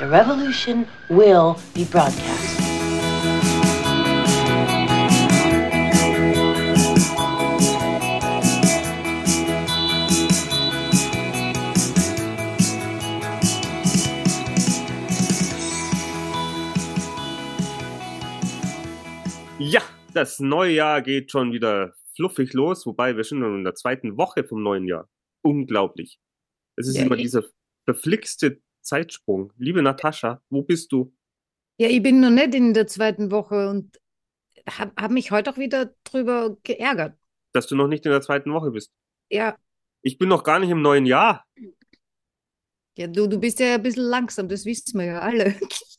The revolution will be broadcast. Ja, das neue Jahr geht schon wieder fluffig los, wobei wir schon in der zweiten Woche vom neuen Jahr. Unglaublich. Es ist Ja, immer dieser verflixte Zeitsprung. Liebe Natascha, wo bist du? Ja, ich bin noch nicht in der zweiten Woche und habe hab mich heute auch wieder drüber geärgert. Dass du noch nicht in der zweiten Woche bist. Ja, Ich bin noch gar nicht im neuen Jahr. ja du, du bist ja ein bisschen langsam, das wissen wir ja alle.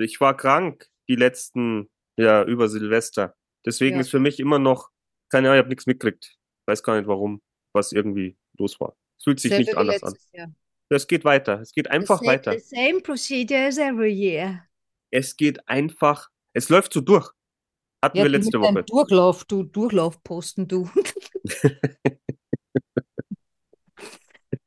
Ich war krank die letzten, ja, über Silvester. Deswegen Ja. ist für mich immer noch, keine Ahnung, ich habe nichts mitgekriegt. Weiß gar nicht warum, was irgendwie los war. Es fühlt sich Selbe nicht anders an. Jahr. Es geht weiter. Es geht einfach The weiter. The same procedure as every year. Es geht einfach, es läuft so durch. Hatten Ja, wir letzte Woche. Durchlauf, du Durchlaufposten, du.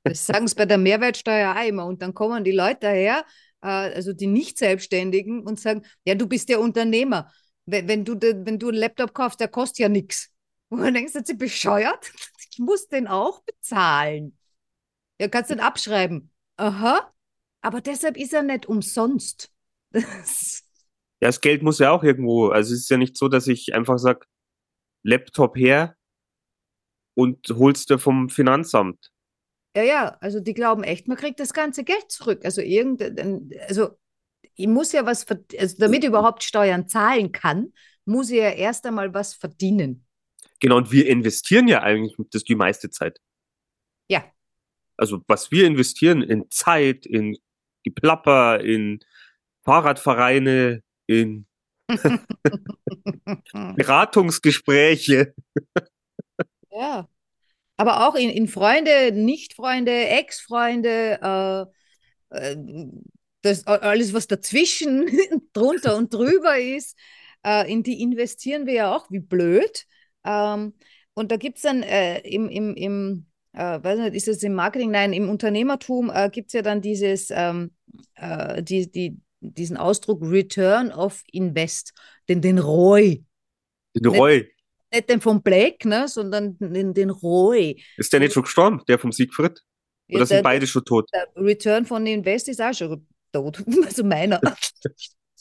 Das sagen sie bei der Mehrwertsteuer auch immer. Und dann kommen die Leute daher, äh, also die Nicht-Selbstständigen, und sagen, ja, du bist ja Unternehmer. Wenn, wenn du, wenn du einen Laptop kaufst, der kostet ja nichts. Und dann denkst du, sind sie bescheuert? Ich muss den auch bezahlen. Ja, kannst den abschreiben. Aha. Aber deshalb ist er nicht umsonst. Das, Ja, das Geld muss ja auch irgendwo, also es ist ja nicht so, dass ich einfach sag, Laptop her und holst dir vom Finanzamt. Ja, ja, also die glauben echt, man kriegt das ganze Geld zurück. Also irgendein, also ich muss ja was, also damit ich überhaupt Steuern zahlen kann, muss ich ja erst einmal was verdienen. Genau, und wir investieren ja eigentlich das die meiste Zeit. Also was wir investieren in Zeit, in Geplapper, in Fahrradvereine, in Beratungsgespräche. Ja. Aber auch in, in Freunde, Nicht-Freunde, Ex-Freunde, äh, äh, das, alles, was dazwischen, drunter und drüber ist, äh, in die investieren wir ja auch wie blöd. Ähm, und da gibt es dann äh, im, im, im äh, weiß nicht, ist es im Marketing? Nein, im Unternehmertum äh, gibt es ja dann dieses, ähm, äh, die, die, diesen Ausdruck Return of Invest, den, den ROI. Den Roy. Nicht den vom Black, ne, sondern den, den ROI. Ist der nicht schon gestorben? Der vom Siegfried? Ja, Oder sind der- beide schon tot? der Return von Invest ist auch schon tot. Also meiner.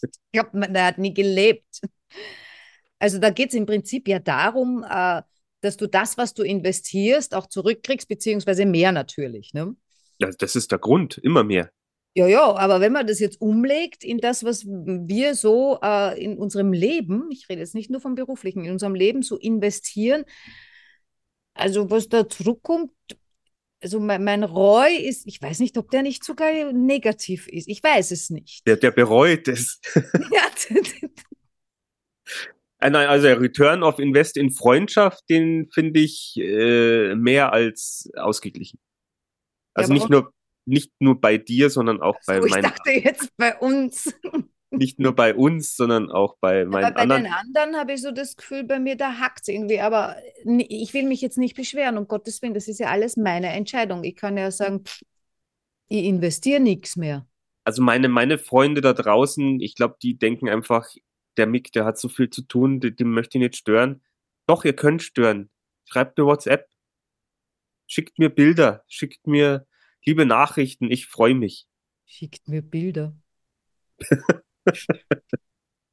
Ich glaube, der hat nie gelebt. Also da geht es im Prinzip ja darum, äh, dass du das, was du investierst, auch zurückkriegst, beziehungsweise mehr natürlich. Ne? Ja, das ist der Grund, immer mehr. Ja, ja, aber wenn man das jetzt umlegt in das, was wir so äh, in unserem Leben, ich rede jetzt nicht nur vom beruflichen, in unserem Leben so investieren, also was da zurückkommt, also mein, mein Roy ist, ich weiß nicht, ob der nicht sogar negativ ist. Ich weiß es nicht. Der, der bereut es. Ja, Äh, Nein, also der Return of Invest in Freundschaft, den finde ich äh, mehr als ausgeglichen. Also Ja, nicht nur nicht nur bei dir, sondern auch bei so, ich meinen, dachte jetzt bei uns. nicht nur bei uns, sondern auch bei Aber meinen bei anderen. den anderen habe ich so das Gefühl, bei mir, da hackt es irgendwie. Aber ich will mich jetzt nicht beschweren, um Gottes Willen, das ist ja alles meine Entscheidung. Ich kann ja sagen, pff, ich investiere nichts mehr. Also meine meine Freunde da draußen, ich glaube, die denken einfach, der Mick, der hat so viel zu tun, den, den möchte ich nicht stören. Doch, ihr könnt stören. Schreibt mir WhatsApp, schickt mir Bilder, schickt mir liebe Nachrichten. Ich freue mich, Schickt mir Bilder.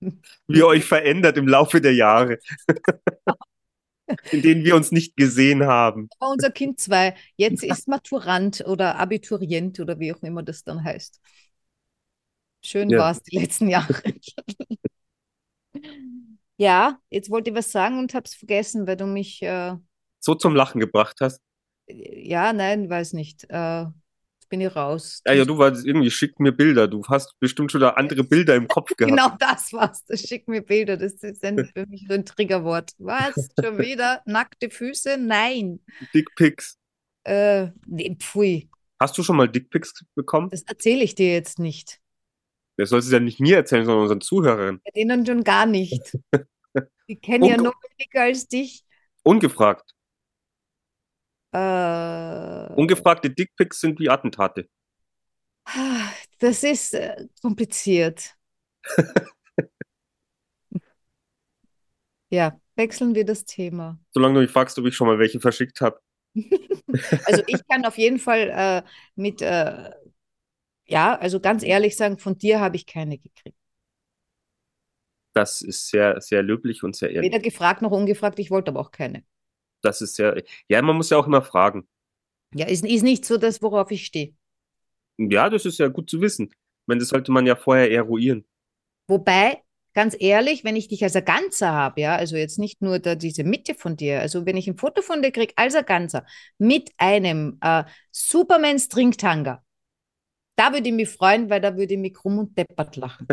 wie ihr euch verändert im Laufe der Jahre, in denen wir uns nicht gesehen haben. Aber unser Kind zwei, jetzt ist Maturant oder Abiturient oder wie auch immer das dann heißt. Schön Ja. war es die letzten Jahre. Ja, jetzt wollte ich was sagen und habe es vergessen, weil du mich, äh, So zum Lachen gebracht hast. ja, nein, weiß nicht. Äh, jetzt bin ich raus. Ja, ja, du warst irgendwie, schickt mir Bilder. Du hast bestimmt schon da andere Bilder im Kopf gehabt. Genau das war's. Das schick mir Bilder. Das ist dann für mich so ein Triggerwort. Was? Schon wieder? Nackte Füße? Nein. Dickpics. Äh, nee, pfui. Hast du schon mal Dickpics bekommen? Das erzähle ich dir jetzt nicht. Das sollst du ja nicht mir erzählen, sondern unseren Zuhörern. Bei denen schon gar nicht. Die kennen ja noch weniger als dich. Ungefragt. Äh, Ungefragte Dickpics sind wie Attentate. ah, Das ist äh, kompliziert. ja, wechseln wir das Thema. Solange du mich fragst, ob ich schon mal welche verschickt habe. also ich kann auf jeden Fall äh, mit, äh, ja, also ganz ehrlich sagen, von dir habe ich keine gekriegt. Das ist sehr, sehr löblich und sehr ehrlich. Weder gefragt noch ungefragt, ich wollte aber auch keine. Das ist sehr, ja, man muss ja auch immer fragen. Ja, ist, ist nicht so das, worauf ich stehe. Ja, das ist ja gut zu wissen. Ich meine, das sollte man ja vorher eruieren. Wobei, ganz ehrlich, wenn ich dich als ein Ganzer habe, ja, also jetzt nicht nur da diese Mitte von dir, also wenn ich ein Foto von dir kriege als ein Ganzer mit einem äh, Superman Stringtanga, da würde ich mich freuen, weil da würde ich mich krumm und deppert lachen.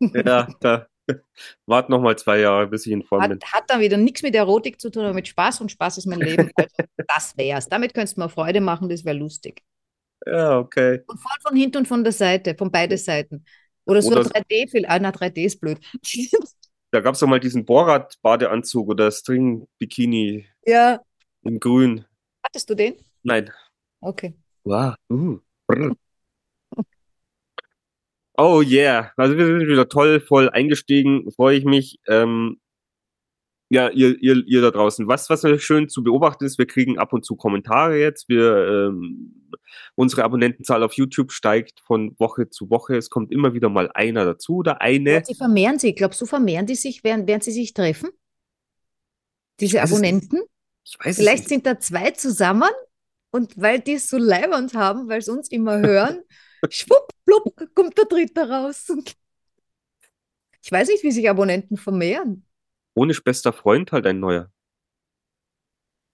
ja, da wart noch mal zwei Jahre, bis ich in Form hat, bin. Hat dann wieder nichts mit Erotik zu tun, aber mit Spaß und Spaß ist mein Leben. Also, das wär's. Damit könntest du mir Freude machen, das wäre lustig. Ja, okay. Und von, von hinten und von der Seite, von beiden Seiten. Oder so Oder- 3D, viel, ah, na, 3D ist blöd. Da gab es doch mal diesen Borat-Badeanzug oder String-Bikini ja. in grün. Hattest du den? Nein. Okay. Wow. Uh. Brr. Oh yeah. Also wir sind wieder toll, voll eingestiegen. Freue ich mich. Ähm, ja, ihr, ihr, ihr da draußen. Was, was natürlich schön zu beobachten ist, wir kriegen ab und zu Kommentare jetzt. Wir, ähm, unsere Abonnentenzahl auf YouTube steigt von Woche zu Woche. Es kommt immer wieder mal einer dazu oder eine. Sie vermehren sich. Glaubst du, vermehren die sich, während, während sie sich treffen? Diese. Abonnenten? Ich weiß Vielleicht sind da zwei zusammen und weil die es so leibernd haben, weil sie uns immer hören, schwupp, plupp, kommt der Dritte raus. Ich weiß nicht, wie sich Abonnenten vermehren. Ohne bester Freund halt ein neuer.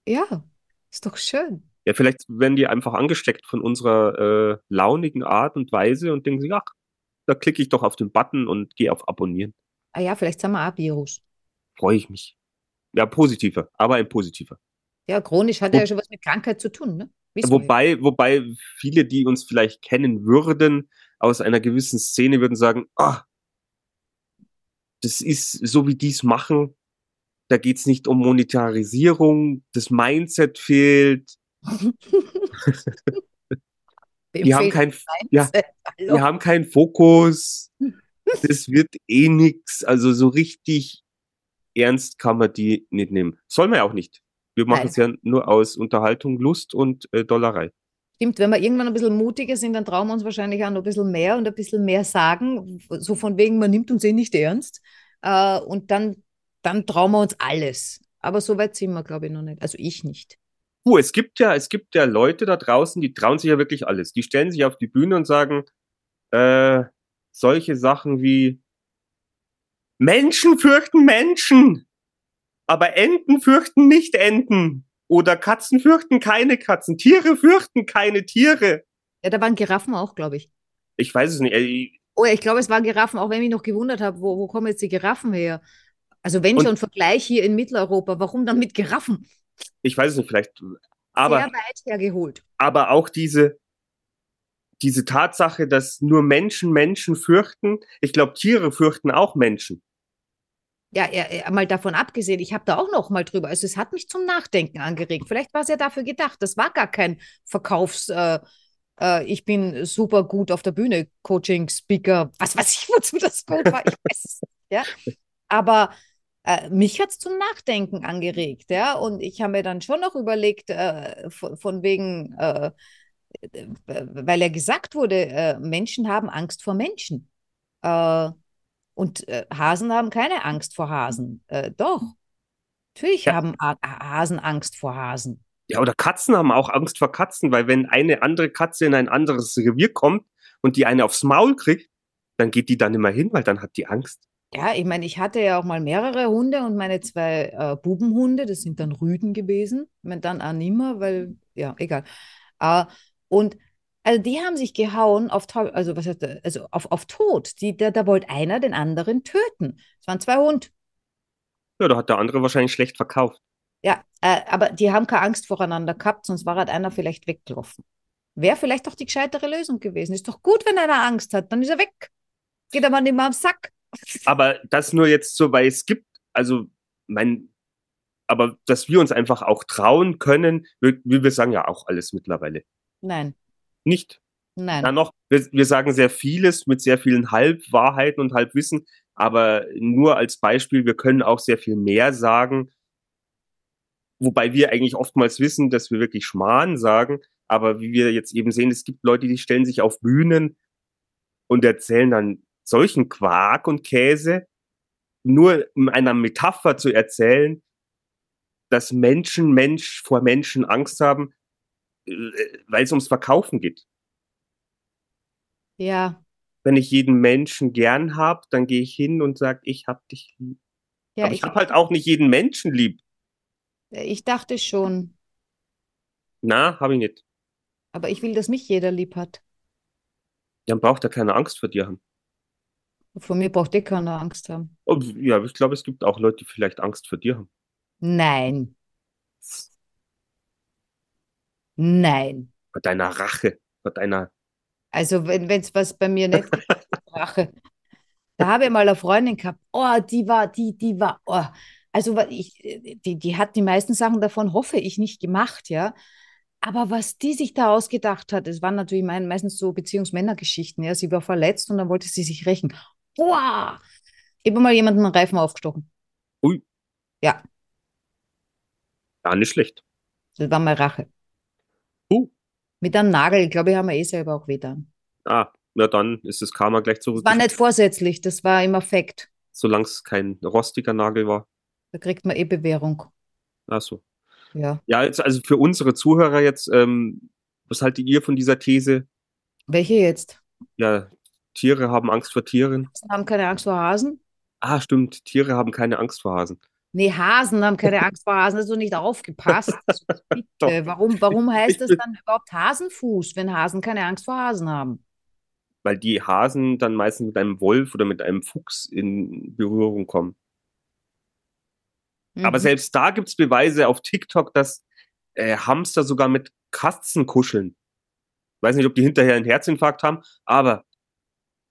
Ja, ist doch schön. Ja, vielleicht werden die einfach angesteckt von unserer äh, launigen Art und Weise und denken sich, ach, da klicke ich doch auf den Button und gehe auf Abonnieren. Ah ja, vielleicht sind wir auch Virus. Freue ich mich. Ja, positiver, aber ein positiver. Ja, chronisch hat Wo- ja schon was mit Krankheit zu tun, ne? Wobei, wobei viele, die uns vielleicht kennen würden, aus einer gewissen Szene würden sagen, ah, das ist so wie die es machen, da geht's nicht um Monetarisierung, das Mindset fehlt, die haben kein, ja, wir haben keinen Fokus, das wird eh nix, also so richtig ernst kann man die nicht nehmen. Soll man ja auch nicht. Wir machen es ja nur aus Unterhaltung, Lust und äh, Dollerei. Stimmt, wenn wir irgendwann ein bisschen mutiger sind, dann trauen wir uns wahrscheinlich auch noch ein bisschen mehr und ein bisschen mehr sagen. So von wegen, man nimmt uns eh nicht ernst. Äh, und dann, dann trauen wir uns alles. Aber so weit sind wir, glaube ich, noch nicht. Also ich nicht. Puh, es gibt ja, es gibt ja Leute da draußen, die trauen sich ja wirklich alles. Die stellen sich auf die Bühne und sagen, äh, solche Sachen wie Menschen fürchten Menschen, aber Enten fürchten nicht Enten. Oder Katzen fürchten keine Katzen. Tiere fürchten keine Tiere. Ja, da waren Giraffen auch, glaube ich. Ich weiß es nicht. Ey, Oh ja, ich glaube, es waren Giraffen, auch wenn ich mich noch gewundert habe, wo, wo kommen jetzt die Giraffen her? Also wenn schon Vergleich hier in Mitteleuropa, warum dann mit Giraffen? Ich weiß es nicht, vielleicht. Aber, Sehr weit hergeholt. aber auch diese, diese Tatsache, dass nur Menschen Menschen fürchten. Ich glaube, Tiere fürchten auch Menschen. Ja, ja, mal davon abgesehen, ich habe da auch noch mal drüber. Also es hat mich zum Nachdenken angeregt. Vielleicht war es ja dafür gedacht. Das war gar kein Verkaufs. Äh, äh, ich bin super gut auf der Bühne, Coaching, Speaker, was weiß ich, wozu das gut war. Ich weiß es nicht, ja. Aber äh, mich hat es zum Nachdenken angeregt, ja. Und ich habe mir dann schon noch überlegt, äh, von, von wegen, äh, äh, weil ja gesagt wurde, Menschen haben Angst vor Menschen. Äh, und äh, Hasen haben keine Angst vor Hasen. Äh, doch. Natürlich Ja. haben A Hasen Angst vor Hasen. Ja, oder Katzen haben auch Angst vor Katzen, weil wenn eine andere Katze in ein anderes Revier kommt und die eine aufs Maul kriegt, dann geht die dann immer hin, weil dann hat die Angst. Ja, ich meine, ich hatte ja auch mal mehrere Hunde und meine zwei äh, Bubenhunde, das sind dann Rüden gewesen. Ich meine, dann auch nimmer, weil, ja, egal. Äh, und also die haben sich gehauen auf, also was heißt, also auf, auf Tod. Die, da, da wollte einer den anderen töten. Es waren zwei Hunde. Ja, da hat der andere wahrscheinlich schlecht verkauft. Ja, äh, aber die haben keine Angst voreinander gehabt, sonst war halt einer vielleicht weggelaufen. Wäre vielleicht doch die gescheitere Lösung gewesen. Ist doch gut, wenn einer Angst hat, dann ist er weg. Geht aber nicht mehr am Sack. Aber das nur jetzt so, weil es gibt, also mein, aber dass wir uns einfach auch trauen können, wir, wir sagen ja auch alles mittlerweile. Nein. Nicht. Nein. Dann noch, wir, wir sagen sehr vieles mit sehr vielen Halbwahrheiten und Halbwissen, aber nur als Beispiel, wir können auch sehr viel mehr sagen, wobei wir eigentlich oftmals wissen, dass wir wirklich Schmarrn sagen, aber wie wir jetzt eben sehen, es gibt Leute, die stellen sich auf Bühnen und erzählen dann solchen Quark und Käse, nur in einer Metapher zu erzählen, dass Menschen Mensch vor Menschen Angst haben, weil es ums Verkaufen geht. Ja. Wenn ich jeden Menschen gern hab, dann gehe ich hin und sage, ich hab dich lieb. Ja, Aber ich, ich habe halt auch nicht jeden Menschen lieb. Ich dachte schon. Na, habe ich nicht. Aber ich will, dass mich jeder lieb hat. Dann braucht er keine Angst vor dir haben. Vor mir braucht eh keiner Angst haben. Und ja, ich glaube, es gibt auch Leute, die vielleicht Angst vor dir haben. Nein. Nein. Vor deiner Rache, vor deiner. Also, wenn es was bei mir nicht Rache. Da habe ich mal eine Freundin gehabt. Oh, die war, die, die war, oh. Also, ich, die, die hat die meisten Sachen davon, hoffe ich, nicht gemacht, ja. Aber was die sich da ausgedacht hat, es waren natürlich meistens so Beziehungsmännergeschichten, ja. Sie war verletzt und dann wollte sie sich rächen. Boah! Ich habe mal jemanden einen Reifen aufgestochen. Ui. Ja. Gar nicht schlecht. Das war meine Rache. Mit einem Nagel, ich glaube, ich habe mir eh selber auch weh Ah, na dann ist das Karma gleich zurück. Das war nicht vorsätzlich, das war im Affekt. Solange es kein rostiger Nagel war. Da kriegt man eh Bewährung. Ach so. Ja. Ja, jetzt, also für unsere Zuhörer jetzt, ähm, was haltet ihr von dieser These? Welche jetzt? Ja, Tiere haben Angst vor Tieren. Hasen haben keine Angst vor Hasen? Ah, stimmt. Tiere haben keine Angst vor Hasen. Nee, Hasen haben keine Angst vor Hasen. Hast du nicht aufgepasst? Also, bitte. Warum, warum heißt das dann überhaupt Hasenfuß, wenn Hasen keine Angst vor Hasen haben? Weil die Hasen dann meistens mit einem Wolf oder mit einem Fuchs in Berührung kommen. Mhm. Aber selbst da gibt es Beweise auf TikTok, dass äh, Hamster sogar mit Katzen kuscheln. Ich weiß nicht, ob die hinterher einen Herzinfarkt haben, aber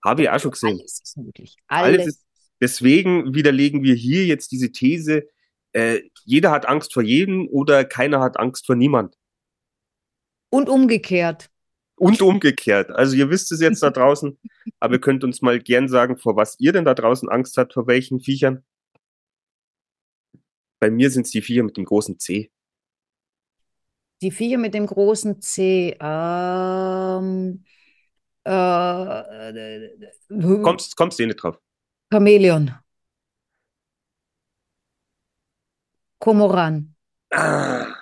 habe ich auch schon gesehen. Alles ist möglich. Alles. Alles ist, deswegen widerlegen wir hier jetzt diese These, äh, jeder hat Angst vor jedem oder keiner hat Angst vor niemand. Und umgekehrt. Und umgekehrt. Also ihr wisst es jetzt da draußen, aber ihr könnt uns mal gern sagen, vor was ihr denn da draußen Angst habt, vor welchen Viechern. Bei mir sind es die Viecher mit dem großen C. Die Viecher mit dem großen C. Ähm, äh, kommst, kommst du eh nicht drauf? Chamäleon. Komoran. Ah.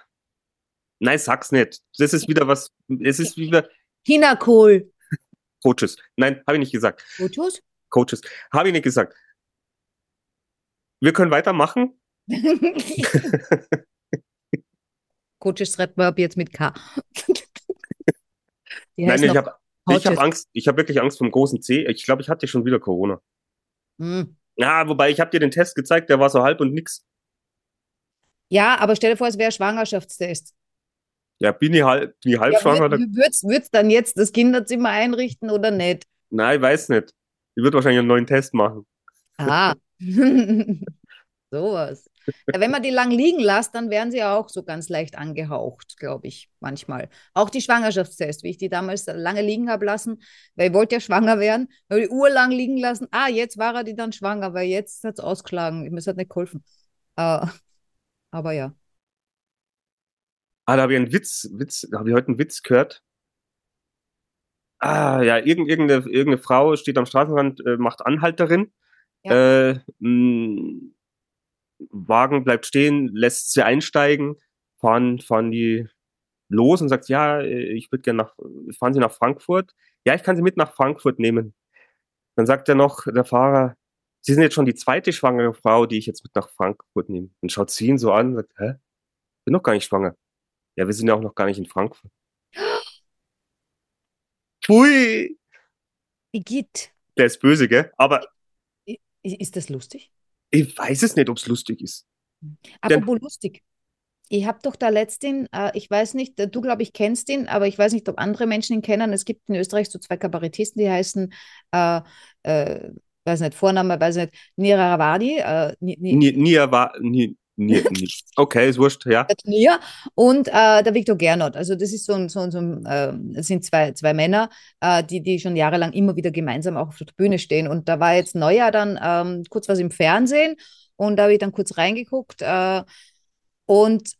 Nein, sag's nicht. Das ist wieder was. Es ist wieder. Hinakol. Coaches. Nein, habe ich nicht gesagt. Coaches? Coaches. Habe ich nicht gesagt. Wir können weitermachen. Coaches schreibt man ab jetzt mit K. Nein, ich habe ich habe Angst, ich habe wirklich Angst vom großen C. Ich glaube, ich hatte schon wieder Corona. Hm. Ja, wobei ich habe dir den Test gezeigt, der war so halb und nix. Ja, aber stell dir vor, es wäre Schwangerschaftstest. Ja, bin ich halb, bin ich halb ja, schwanger? Würdest du dann jetzt das Kinderzimmer einrichten oder nicht? Nein, ich weiß nicht. Ich würde wahrscheinlich einen neuen Test machen. Ah. Sowas. Wenn man die lang liegen lässt, dann werden sie auch so ganz leicht angehaucht, glaube ich, manchmal. Auch die Schwangerschaftstests, wie ich die damals lange liegen habe lassen, weil ich wollte ja schwanger werden, habe die Uhr lang liegen lassen. Ah, jetzt war er die dann schwanger, weil jetzt hat es ausgeschlagen. Mir hat nicht geholfen. Uh, aber ja. Ah, da habe ich einen Witz, Witz, da habe ich heute einen Witz gehört. Ah, ja, irgendeine, irgendeine Frau steht am Straßenrand, äh, macht Anhalterin. Ja. Äh, mh, Wagen bleibt stehen, lässt sie einsteigen, fahren, fahren die los und sagt, ja, ich würde gerne nach, fahren Sie nach Frankfurt? Ja, ich kann Sie mit nach Frankfurt nehmen. Dann sagt er noch, der Fahrer, Sie sind jetzt schon die zweite schwangere Frau, die ich jetzt mit nach Frankfurt nehme. Dann schaut sie ihn so an und sagt, hä? Bin noch gar nicht schwanger. Ja, wir sind ja auch noch gar nicht in Frankfurt. Pfui! Igitt. Der ist böse, gell? Aber. Ist das lustig? Ich weiß es nicht, ob es lustig ist. Apropos Denn, lustig. Ich habe doch da letztens, äh, ich weiß nicht, du glaube ich kennst ihn, aber ich weiß nicht, ob andere Menschen ihn kennen. Es gibt in Österreich so zwei Kabarettisten, die heißen, äh, äh, weiß nicht, Vorname, weiß nicht, Nira Ravadi. Äh, Ni, Ni, Nia, Ni, Nie, nie. Okay, ist wurscht, ja. Der Turnier und äh, der Viktor Gernot. Also das ist so ein, so, ein- so ein, äh, sind zwei, zwei Männer, äh, die, die schon jahrelang immer wieder gemeinsam auch auf der Bühne stehen. Und da war jetzt Neujahr dann ähm, kurz was im Fernsehen und da habe ich dann kurz reingeguckt äh, und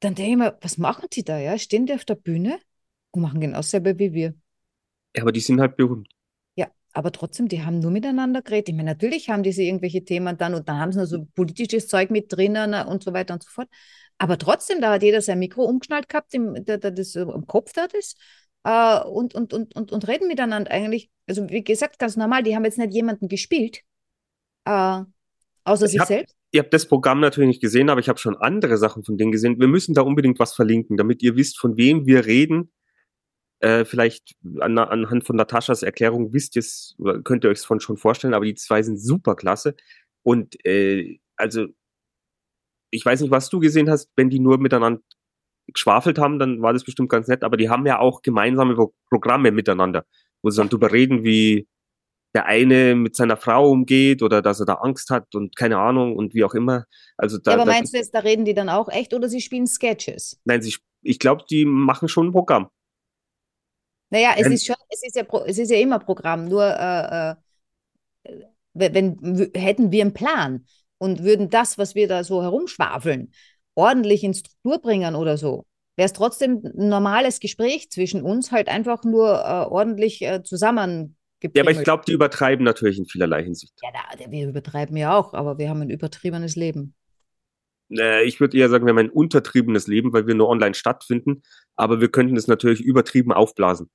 dann denke ich mir, was machen die da? Ja? Stehen die auf der Bühne und machen genau dasselbe wie wir. Ja, aber die sind halt berühmt. Aber trotzdem, die haben nur miteinander geredet. Ich meine, natürlich haben diese irgendwelche Themen dann und dann haben sie noch so politisches Zeug mit drinnen äh, und so weiter und so fort. Aber trotzdem, da hat jeder sein Mikro umgeschnallt gehabt, im, der, der das so am Kopf da ist. Äh, und, und, und, und, und reden miteinander eigentlich. Also, wie gesagt, ganz normal. Die haben jetzt nicht jemanden gespielt, äh, außer Ich sich hab- selbst. Ihr habt das Programm natürlich nicht gesehen, aber ich habe schon andere Sachen von denen gesehen. Wir müssen da unbedingt was verlinken, damit ihr wisst, von wem wir reden. Äh, vielleicht an, anhand von Nataschas Erklärung wisst ihr es, oder könnt ihr euch es von schon vorstellen, aber die zwei sind super klasse. Und äh, also, ich weiß nicht, was du gesehen hast, wenn die nur miteinander geschwafelt haben, dann war das bestimmt ganz nett, aber die haben ja auch gemeinsame Pro Programme miteinander, wo sie dann drüber reden, wie der eine mit seiner Frau umgeht oder dass er da Angst hat und keine Ahnung und wie auch immer. Also da, Ja, aber da meinst du jetzt, da reden die dann auch echt oder sie spielen Sketches? nein, sie, ich glaube, die machen schon ein Programm. Naja, es Ähm, ist schon, es ist ja, es ist ja immer Programm, nur äh, äh, wenn, wenn hätten wir einen Plan und würden das, was wir da so herumschwafeln, ordentlich in Struktur bringen oder so, wäre es trotzdem ein normales Gespräch zwischen uns, halt einfach nur äh, ordentlich äh, zusammengeprimmelt. Ja, aber ich glaube, die übertreiben natürlich in vielerlei Hinsicht. Ja, da, wir übertreiben ja auch, aber wir haben ein übertriebenes Leben. Äh, ich würde eher sagen, wir haben ein untertriebenes Leben, weil wir nur online stattfinden, aber wir könnten es natürlich übertrieben aufblasen.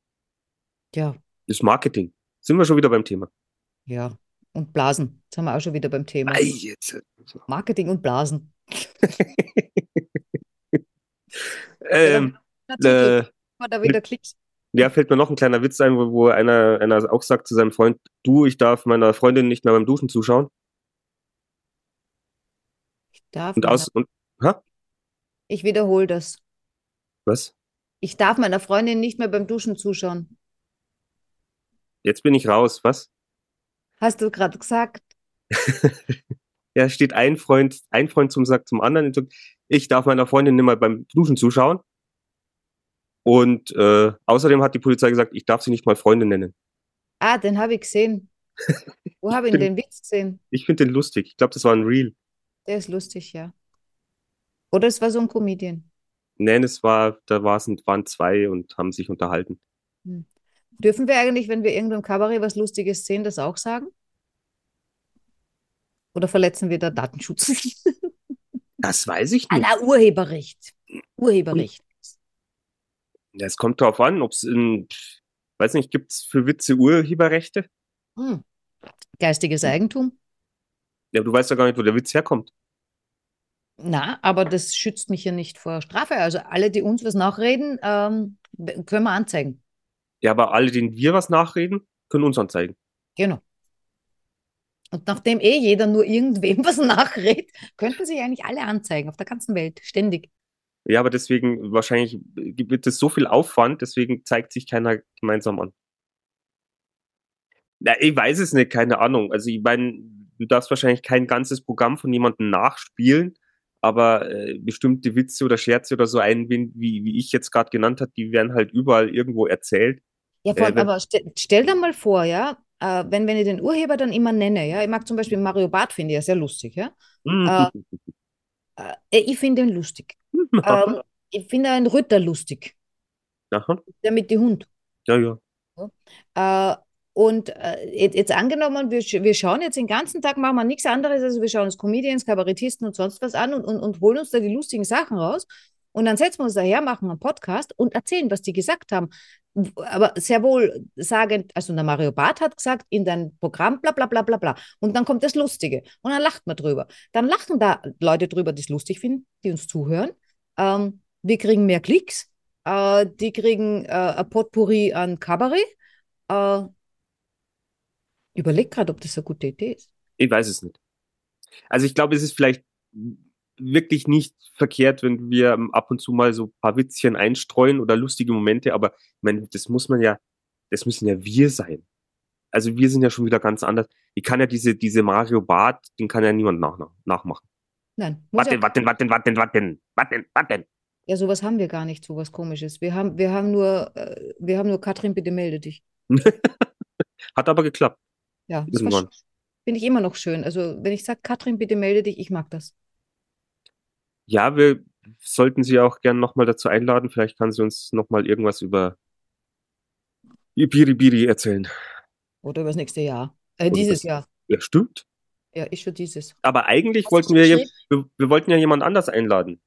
Ja, Das Marketing. Sind wir schon wieder beim Thema. ja. Und Blasen. Jetzt haben wir auch schon wieder beim Thema. Ei, jetzt. Marketing und Blasen. Ähm, äh, da wieder Klicks. ja, fällt mir noch ein kleiner Witz ein, wo, wo einer, einer auch sagt zu seinem Freund, du, ich darf meiner Freundin nicht mehr beim Duschen zuschauen. Ich darf Und aus, und, ha? Ich wiederhole das. Was? Ich darf meiner Freundin nicht mehr beim Duschen zuschauen. Jetzt bin ich raus, was? Hast du gerade gesagt? Ja, steht ein Freund, ein Freund zum sagt zum anderen, ich darf meiner Freundin nicht mehr beim Duschen zuschauen. Und äh, außerdem hat die Polizei gesagt, ich darf sie nicht mal Freundin nennen. Ah, den habe ich gesehen. Wo habe ich denn den Witz gesehen? Ich finde den lustig. Ich glaube, das war ein Reel. Der ist lustig, ja. Oder es war so ein Comedian. Nein, es war, da war's, waren zwei und haben sich unterhalten. Dürfen wir eigentlich, wenn wir irgendeinem Kabarett was Lustiges sehen, das auch sagen? Oder verletzen wir da Datenschutz? Das weiß ich nicht. na, Urheberrecht. Urheberrecht. Es kommt darauf an, ob es in, weiß nicht, gibt's für Witze Urheberrechte? Hm. Geistiges Eigentum? Ja, du weißt ja gar nicht, wo der Witz herkommt. Na, aber das schützt mich ja nicht vor Strafe. Also alle, die uns was nachreden, ähm, können wir anzeigen. Ja, aber alle, denen wir was nachreden, können uns anzeigen. Genau. Und nachdem eh jeder nur irgendwem was nachredet, könnten sich eigentlich alle anzeigen auf der ganzen Welt, ständig. Ja, aber deswegen, wahrscheinlich wird es so viel Aufwand, deswegen zeigt sich keiner gemeinsam an. Na, ich weiß es nicht, keine Ahnung. Also ich meine, du darfst wahrscheinlich kein ganzes Programm von jemandem nachspielen, aber äh, bestimmte Witze oder Scherze oder so ein, wie, wie ich jetzt gerade genannt habe, die werden halt überall irgendwo erzählt. Ja, vor allem, wenn- aber stell, stell dir mal vor, ja, äh, wenn, wenn ich den Urheber dann immer nenne, ja, ich mag zum Beispiel Mario Barth, finde ich ja sehr lustig, ja. Äh, äh, ich finde ihn lustig. Ähm, ich finde einen Ritter lustig, Aha. der mit dem Hund. Ja, ja. Äh, und äh, jetzt, angenommen, wir, wir schauen jetzt den ganzen Tag, machen wir nichts anderes, also wir schauen uns Comedians, Kabarettisten und sonst was an und, und, und holen uns da die lustigen Sachen raus. Und dann setzen wir uns daher, machen einen Podcast und erzählen, was die gesagt haben. Aber sehr wohl sagend, also der Mario Barth hat gesagt, in dein Programm, bla bla bla bla bla. Und dann kommt das Lustige. Und dann lacht man drüber. Dann lachen da Leute drüber, die es lustig finden, die uns zuhören. Ähm, wir kriegen mehr Klicks. Äh, die kriegen äh, ein Potpourri an Kabarett. Äh, überleg gerade, ob das eine gute Idee ist. Ich weiß es nicht. Also ich glaube, es ist vielleicht wirklich nicht verkehrt, wenn wir ab und zu mal so ein paar Witzchen einstreuen oder lustige Momente, aber ich meine, das muss man ja, das müssen ja wir sein. Also wir sind ja schon wieder ganz anders. Ich kann ja diese, diese Mario Bart, den kann ja niemand nach, nachmachen. Nein, ja, Warten, warten, warten, warten, warten, warten, warten. ja, sowas haben wir gar nicht, sowas Komisches. Wir haben, wir haben nur, äh, wir haben nur Katrin, bitte melde dich. Hat aber geklappt. Ja, das Irgendwann. sch- finde ich immer noch schön. Also, wenn ich sage, Katrin, bitte melde dich, ich mag das. Ja, wir sollten sie auch gern nochmal dazu einladen. Vielleicht kann sie uns nochmal irgendwas über Ibiribiri erzählen. Oder übers nächste Jahr. Äh, dieses das- Jahr. Ja, stimmt. Ja, ist schon dieses. Aber eigentlich Hast wollten wir, ja, geschrieben? wir, wir wollten ja jemand anders einladen,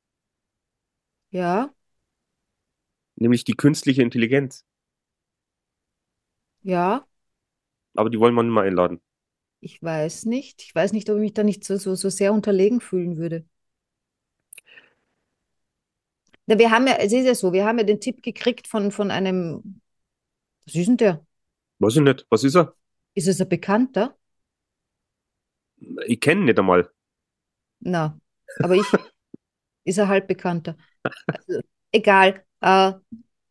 Ja, nämlich die künstliche Intelligenz. ja, Aber die wollen wir nicht mehr einladen. ich weiß nicht. Ich weiß nicht, ob ich mich da nicht so, so, so sehr unterlegen fühlen würde. Na, wir haben ja, es ist ja so, wir haben ja den Tipp gekriegt von, von einem, was ist denn der? Weiß ich nicht. Was ist er? Ist es ein Bekannter? Ich kenne ihn nicht einmal. Na, aber ich, ist er halb Bekannter. Also, egal. Äh,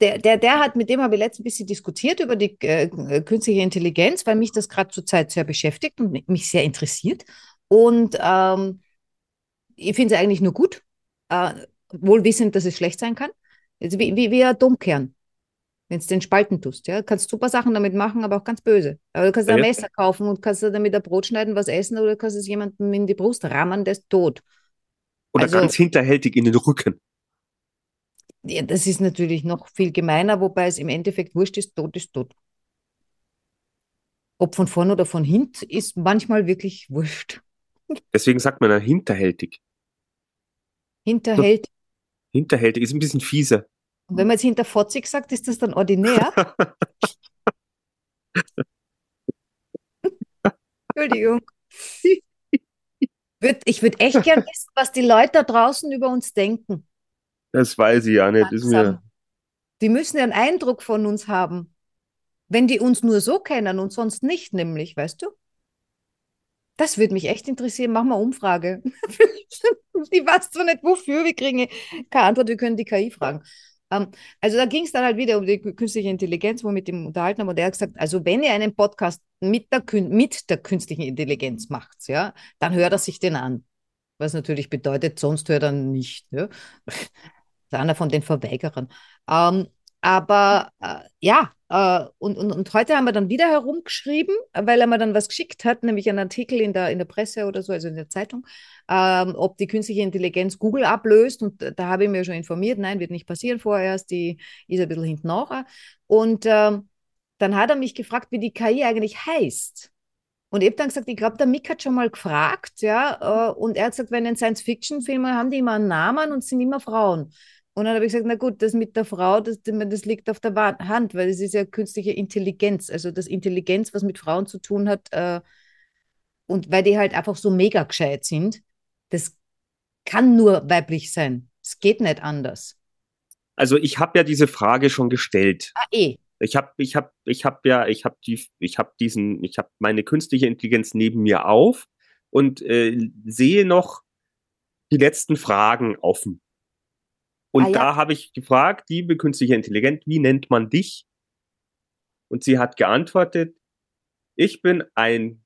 der, der, der hat, mit dem habe ich letztens ein bisschen diskutiert über die äh, künstliche Intelligenz, weil mich das gerade zurzeit sehr beschäftigt und mi- mich sehr interessiert. Und ähm, ich finde es eigentlich nur gut, äh, wohl wissend, dass es schlecht sein kann. Also wie, wie, wie ein Domkern, wenn du den spalten tust. Ja? Kannst super Sachen damit machen, aber auch ganz böse. Aber du kannst Ja, ein. Messer kaufen und kannst damit ein Brot schneiden, was essen oder du kannst es jemandem in die Brust rammern, der ist tot. Oder Also- ganz hinterhältig in den Rücken. Ja, das ist natürlich noch viel gemeiner, wobei es im Endeffekt wurscht ist, tot ist tot. Ob von vorn oder von hint, ist manchmal wirklich wurscht. Deswegen sagt man ja hinterhältig. Hinterhält. Hinterhältig ist ein bisschen fieser. Und wenn man jetzt hinterfotzig sagt, ist das dann ordinär? Entschuldigung. Ich würde echt gern wissen, was die Leute da draußen über uns denken. Das weiß ich ja nicht. Ist mir. Die müssen ja einen Eindruck von uns haben. Wenn die uns nur so kennen und sonst nicht, nämlich, weißt du? Das würde mich echt interessieren. Wir eine Umfrage. Ich weiß zwar nicht wofür, wir kriegen keine Antwort, wir können die KI fragen. Ähm, also da ging es dann halt wieder um die künstliche Intelligenz, wo wir mit dem unterhalten haben und er hat gesagt, also wenn ihr einen Podcast mit der, mit der künstlichen Intelligenz macht, ja, dann hört er sich den an. Was natürlich bedeutet, sonst hört er nicht. Ja? Ist einer von den Verweigerern. Ähm, aber äh, ja, äh, und, und, und heute haben wir dann wieder herumgeschrieben, weil er mir dann was geschickt hat, nämlich einen Artikel in der, in der Presse oder so, also in der Zeitung, ähm, ob die künstliche Intelligenz Google ablöst. Und da habe ich mir schon informiert, nein, wird nicht passieren vorerst, die ist ein bisschen hinten nach. Und ähm, dann hat er mich gefragt, wie die KI eigentlich heißt. Und ich habe dann gesagt, ich glaube, der Mick hat schon mal gefragt, ja, äh, und er hat gesagt, wenn in Science-Fiction-Filmen haben die immer einen Namen und sind immer Frauen. Und dann habe ich gesagt, na gut, das mit der Frau, das, das liegt auf der Hand, weil es ist ja künstliche Intelligenz, also das Intelligenz, was mit Frauen zu tun hat, äh, und weil die halt einfach so mega gescheit sind, das kann nur weiblich sein. Es geht nicht anders. also ich habe ja diese Frage schon gestellt. Ah, eh. Ich habe, ich habe, ich habe ja, ich habe die, ich habe diesen, ich habe meine künstliche Intelligenz neben mir auf und äh, sehe noch die letzten Fragen offen. Und Ah, ja. da habe ich gefragt, liebe künstliche Intelligenz, wie nennt man dich? Und sie hat geantwortet, ich bin ein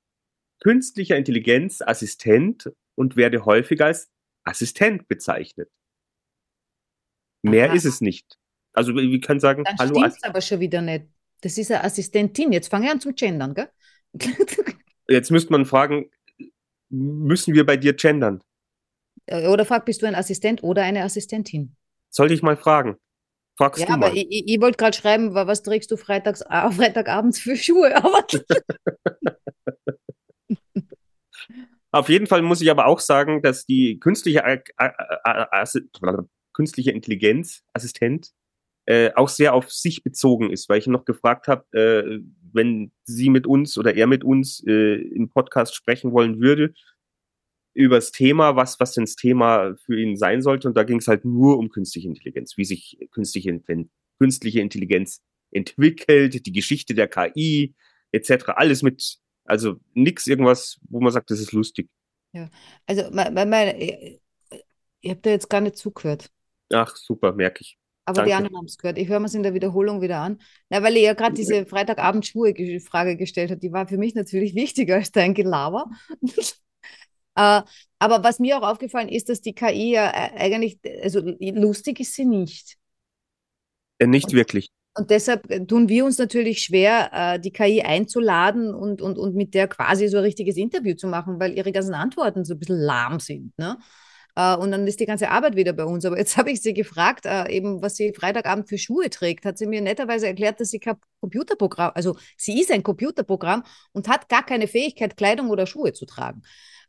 künstlicher Intelligenzassistent und werde häufig als Assistent bezeichnet. Mehr Aha. ist es nicht. Also wir können sagen, Dann hallo, es aber schon wieder nicht. Das ist eine Assistentin. Jetzt fange ich an zum Gendern, gell? Jetzt müsste man fragen, müssen wir bei dir gendern? Oder frag, bist du ein Assistent oder eine Assistentin? Soll ich mal fragen? Fragst Ja, du aber mal. ich, ich, ich wollte gerade schreiben, wa- was trägst du freitags, Freitagabends für Schuhe? Aber Auf jeden Fall muss ich aber auch sagen, dass die künstliche, A- A- künstliche Intelligenz, Assistent, äh, auch sehr auf sich bezogen ist, weil ich noch gefragt habe, äh, wenn sie mit uns oder er mit uns äh, im Podcast sprechen wollen würde, über das Thema, was, was denn das Thema für ihn sein sollte. Und da ging es halt nur um künstliche Intelligenz, wie sich künstliche, künstliche Intelligenz entwickelt, die Geschichte der KI, etc. Alles mit, also nix irgendwas, wo man sagt, das ist lustig. also, mein, mein, mein, ich, habe da jetzt gar nicht zugehört. Ach, super, merke ich. Aber die Danke. anderen haben es gehört. Ich höre mir es in der Wiederholung wieder an. Na, weil ihr ja gerade diese Freitagabend-Schuhe-Frage gestellt hat, die war für mich natürlich wichtiger als dein Gelaber. Äh, aber was mir auch aufgefallen ist, dass die KI ja äh, eigentlich, also lustig ist sie nicht. Äh, nicht wirklich. Und deshalb äh, tun wir uns natürlich schwer, äh, die KI einzuladen und, und, und mit der quasi so ein richtiges Interview zu machen, weil ihre ganzen Antworten so ein bisschen lahm sind. Ne? Und dann ist die ganze Arbeit wieder bei uns. Aber jetzt habe ich sie gefragt, eben was sie Freitagabend für Schuhe trägt. Hat sie mir netterweise erklärt, dass sie kein Computerprogramm, also sie ist ein Computerprogramm und hat gar keine Fähigkeit, Kleidung oder Schuhe zu tragen.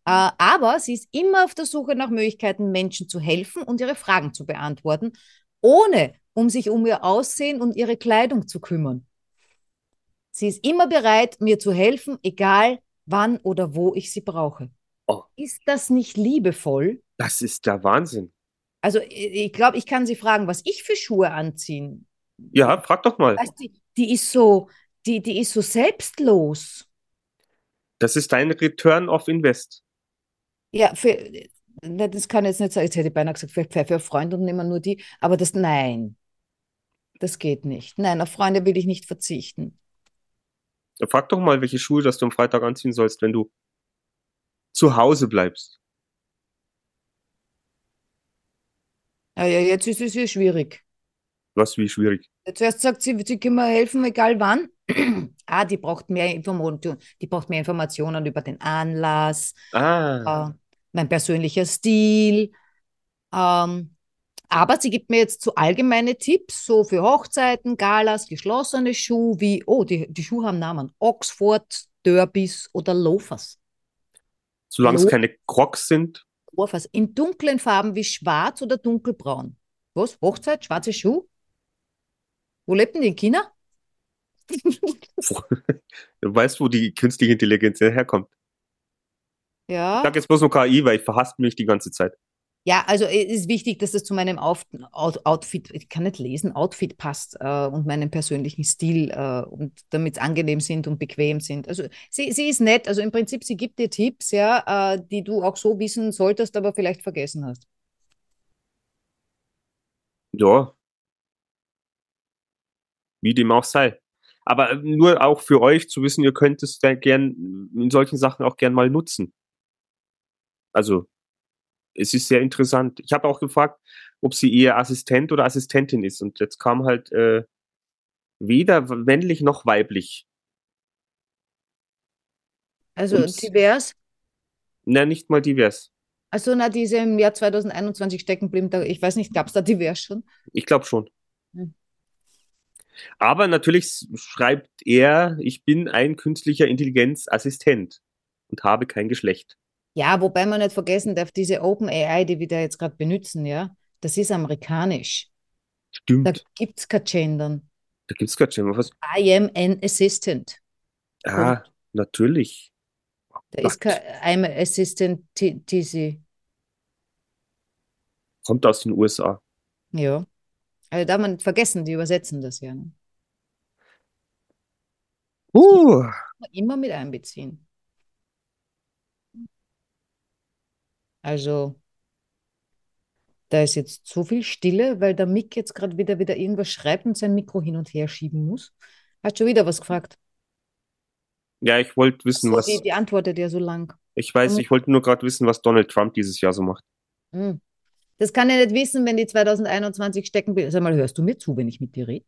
Aber sie ist immer auf der Suche nach Möglichkeiten, Menschen zu helfen und ihre Fragen zu beantworten, ohne um sich um ihr Aussehen und ihre Kleidung zu kümmern. Sie ist immer bereit, mir zu helfen, egal wann oder wo ich sie brauche. Oh. Ist das nicht liebevoll? Das ist der Wahnsinn. Also ich glaube, ich kann sie fragen, was ich für Schuhe anziehen. Ja, frag doch mal. Weißt, die, die ist so, die, die ist so selbstlos. Das ist dein Return of Invest. Ja, für, das kann ich jetzt nicht sagen. Jetzt hätte ich beinahe gesagt, für, für Freunde und immer nur die. Aber das, nein das geht nicht. Nein, auf Freunde will ich nicht verzichten. Frag doch mal, welche Schuhe das du am Freitag anziehen sollst, wenn du zu Hause bleibst. Ja, ja, jetzt ist es ja schwierig. Was, wie schwierig? Zuerst sagt sie, sie können mir helfen, egal wann. ah, die braucht mehr Informationen, die braucht mehr Informationen über den Anlass, ah. Mein persönlicher Stil. Ähm, aber sie gibt mir jetzt so allgemeine Tipps, so für Hochzeiten, Galas, geschlossene Schuhe, wie, oh, die, die Schuhe haben Namen, Oxford, Derbys oder Loafers. Solange Lo es keine Crocs sind? Loafers in dunklen Farben wie schwarz oder dunkelbraun. Was? Hochzeit, schwarze Schuhe? Wo lebt denn die in China? du weißt, wo die künstliche Intelligenz herkommt. Ja. Ich sag jetzt bloß nur KI, weil ich verhasst mich die ganze Zeit. Ja, also es ist wichtig, dass das zu meinem Auf Outfit, ich kann nicht lesen, Outfit passt äh, und meinem persönlichen Stil äh, und damit es angenehm sind und bequem sind. Also sie, sie ist nett, also im Prinzip, sie gibt dir Tipps, ja, äh, die du auch so wissen solltest, aber vielleicht vergessen hast. Ja. Wie dem auch sei. Aber nur auch für euch zu wissen, ihr könnt es gern in solchen Sachen auch gern mal nutzen. Also es ist sehr interessant. Ich habe auch gefragt, ob sie eher Assistent oder Assistentin ist. Und jetzt kam halt äh, weder männlich noch weiblich. Also Und, divers? Na, nicht mal divers. Also na, diese im Jahr 2021 stecken blieben, da, ich weiß nicht, gab es da divers schon? Ich glaube schon. Hm. Aber natürlich schreibt er, ich bin ein künstlicher Intelligenzassistent und habe kein Geschlecht. Ja, wobei man nicht vergessen darf, diese Open AI, die wir da jetzt gerade benutzen, ja, das ist amerikanisch. Stimmt. Da gibt es kein Gendern. Da gibt es kein Gendern. Was? I am an assistant. Ah, Und natürlich. Da ist kein I'm an assistant TC. Kommt aus den USA. Ja. Also darf man nicht vergessen, die übersetzen das ja. Ne? Uh. Immer mit einbeziehen. Also da ist jetzt so viel Stille, weil der Mick jetzt gerade wieder, wieder irgendwas schreibt und sein Mikro hin und her schieben muss. Hat schon wieder was gefragt. Ja, ich wollte wissen, so, was. Die, die antwortet ja so lang. Ich weiß, ich wollte nur gerade wissen, was Donald Trump dieses Jahr so macht. Hm. Das kann er nicht wissen, wenn die 2021 stecken will. Sag mal, hörst du mir zu, wenn ich mit dir rede?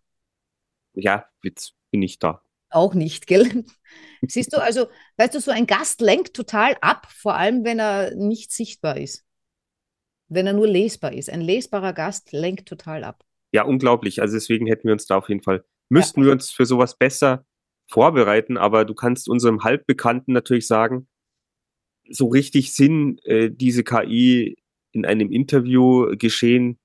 Ja, jetzt bin ich da. Auch nicht, gell? Siehst du, also, weißt du, so ein Gast lenkt total ab, vor allem wenn er nicht sichtbar ist. Wenn er nur lesbar ist. Ein lesbarer Gast lenkt total ab. Ja, unglaublich. Also deswegen hätten wir uns da auf jeden Fall, müssten ja. wir uns für sowas besser vorbereiten, aber du kannst unserem Halbbekannten natürlich sagen, so richtig Sinn, äh, diese KI in einem Interview geschehen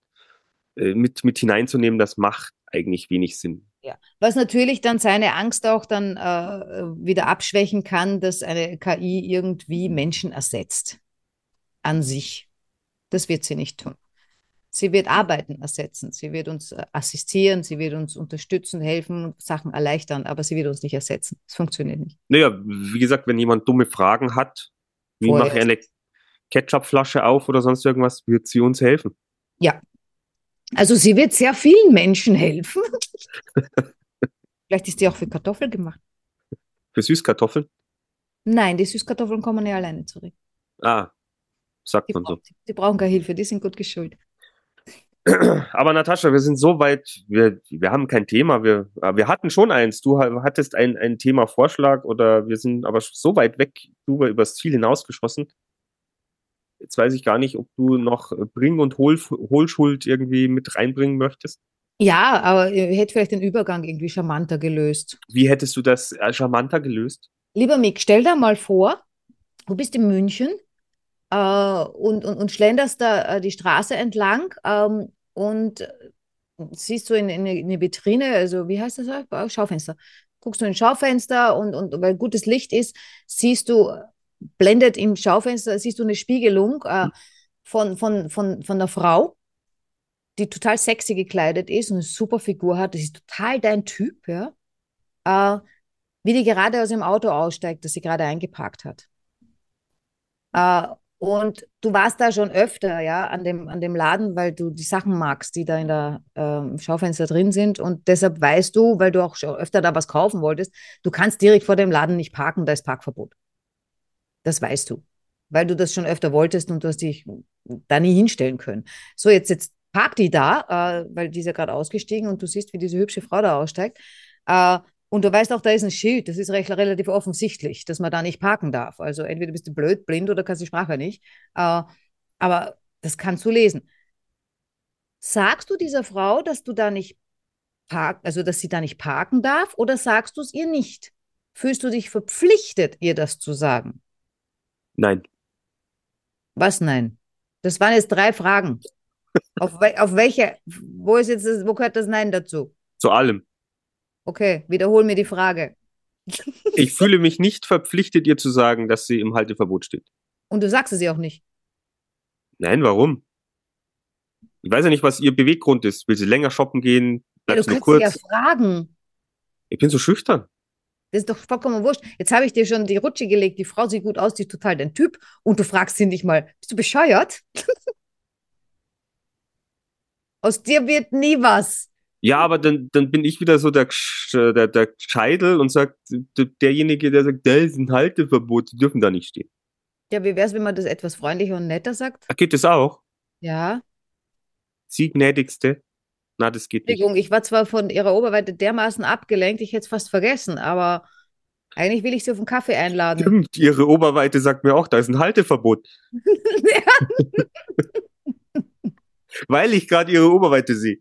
äh, mit, mit hineinzunehmen, das macht eigentlich wenig Sinn. Ja, was natürlich dann seine Angst auch dann äh, wieder abschwächen kann, dass eine KI irgendwie Menschen ersetzt an sich. Das wird sie nicht tun. Sie wird Arbeiten ersetzen, sie wird uns äh, assistieren, sie wird uns unterstützen, helfen, Sachen erleichtern, aber sie wird uns nicht ersetzen. Es funktioniert nicht. Naja, wie gesagt, wenn jemand dumme Fragen hat, wie mache ich eine Ketchupflasche auf oder sonst irgendwas, wird sie uns helfen. Ja, also sie wird sehr vielen Menschen helfen. Vielleicht ist die auch für Kartoffeln gemacht. Für Süßkartoffeln? Nein, die Süßkartoffeln kommen ja alleine zurück. Ah, sagt Die, man so. die brauchen keine Hilfe, die sind gut geschult. Aber Natascha, wir sind so weit, wir, wir haben kein Thema. Wir, äh, wir hatten schon eins. Du ha- hattest ein, ein Thema-Vorschlag oder wir sind aber so weit weg, du übers Ziel hinausgeschossen. Jetzt weiß ich gar nicht, ob du noch äh, Bring- und Hol Hohlschuld irgendwie mit reinbringen möchtest. Ja, aber ihr hättet vielleicht den Übergang irgendwie charmanter gelöst. Wie hättest du das äh, charmanter gelöst? Lieber Mick, stell dir mal vor, du bist in München äh, und, und, und schlenderst da äh, die Straße entlang ähm, und siehst du in, in, eine- in eine Vitrine, also wie heißt das? Äh, Schaufenster. Guckst du in ein Schaufenster und, und weil gutes Licht ist, siehst du, blendet im Schaufenster, siehst du eine Spiegelung äh, von, von, von, von einer Frau, die total sexy gekleidet ist und eine super Figur hat. Das ist total dein Typ, ja. Äh, wie die gerade aus dem Auto aussteigt, das sie gerade eingeparkt hat. Äh, und du warst da schon öfter, ja, an dem, an dem Laden, weil du die Sachen magst, die da in der ähm, Schaufenster drin sind. Und deshalb weißt du, weil du auch schon öfter da was kaufen wolltest, du kannst direkt vor dem Laden nicht parken, da ist Parkverbot. Das weißt du, weil du das schon öfter wolltest und du hast dich da nie hinstellen können. So, jetzt, jetzt parkt die da, äh, weil die ist ja gerade ausgestiegen und du siehst, wie diese hübsche Frau da aussteigt. Äh, und du weißt auch, da ist ein Schild, das ist recht, relativ offensichtlich, dass man da nicht parken darf. Also entweder bist du blöd, blind oder kannst die Sprache nicht. Äh, aber das kannst du lesen. Sagst du dieser Frau, dass du da nicht park, also dass sie da nicht parken darf, oder sagst du es ihr nicht? Fühlst du dich verpflichtet, ihr das zu sagen? Nein. Was nein? Das waren jetzt drei Fragen. auf, wel auf welche, wo ist jetzt das, wo gehört das Nein dazu? Zu allem. Okay, wiederhol mir die Frage. Ich fühle mich nicht verpflichtet, ihr zu sagen, dass sie im Halteverbot steht. Und du sagst es ihr auch nicht. Nein, warum? Ich weiß ja nicht, was ihr Beweggrund ist. Will sie länger shoppen gehen? Ja, Bleibt du sie nur kannst sie kurz? ja fragen. Ich bin so schüchtern. Das ist doch vollkommen wurscht. Jetzt habe ich dir schon die Rutsche gelegt. Die Frau sieht gut aus, die ist total dein Typ. Und du fragst sie nicht mal, bist du bescheuert? Aus dir wird nie was. Ja, aber dann, dann bin ich wieder so der, Gsch- der, der Scheidel und sagt, derjenige, der sagt, da ist ein Halteverbot, die dürfen da nicht stehen. Ja, wie wäre es, wenn man das etwas freundlicher und netter sagt? Geht das auch? Ja. Sie gnädigste? Na, das geht nicht. Entschuldigung, ich war zwar von ihrer Oberweite dermaßen abgelenkt, ich hätte es fast vergessen, aber eigentlich will ich sie auf einen Kaffee einladen. Stimmt, ihre Oberweite sagt mir auch, da ist ein Halteverbot. Weil ich gerade ihre Oberweite sehe.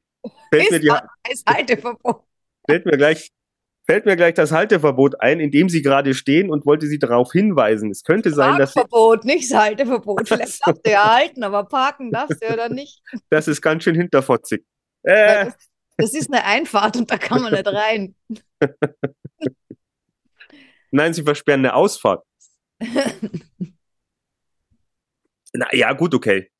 Fällt mir, ist, die, ist Halteverbot. fällt, mir gleich, fällt mir gleich das Halteverbot ein, in dem sie gerade stehen und wollte sie darauf hinweisen. Es könnte sein, dass Parkverbot, nicht das Halteverbot. Vielleicht darfst du ja halten, aber parken darfst du ja dann nicht. das ist ganz schön hinterfotzig. Äh, das, das ist eine Einfahrt und da kann man nicht rein. nein, sie versperren eine Ausfahrt. Na ja, gut, okay.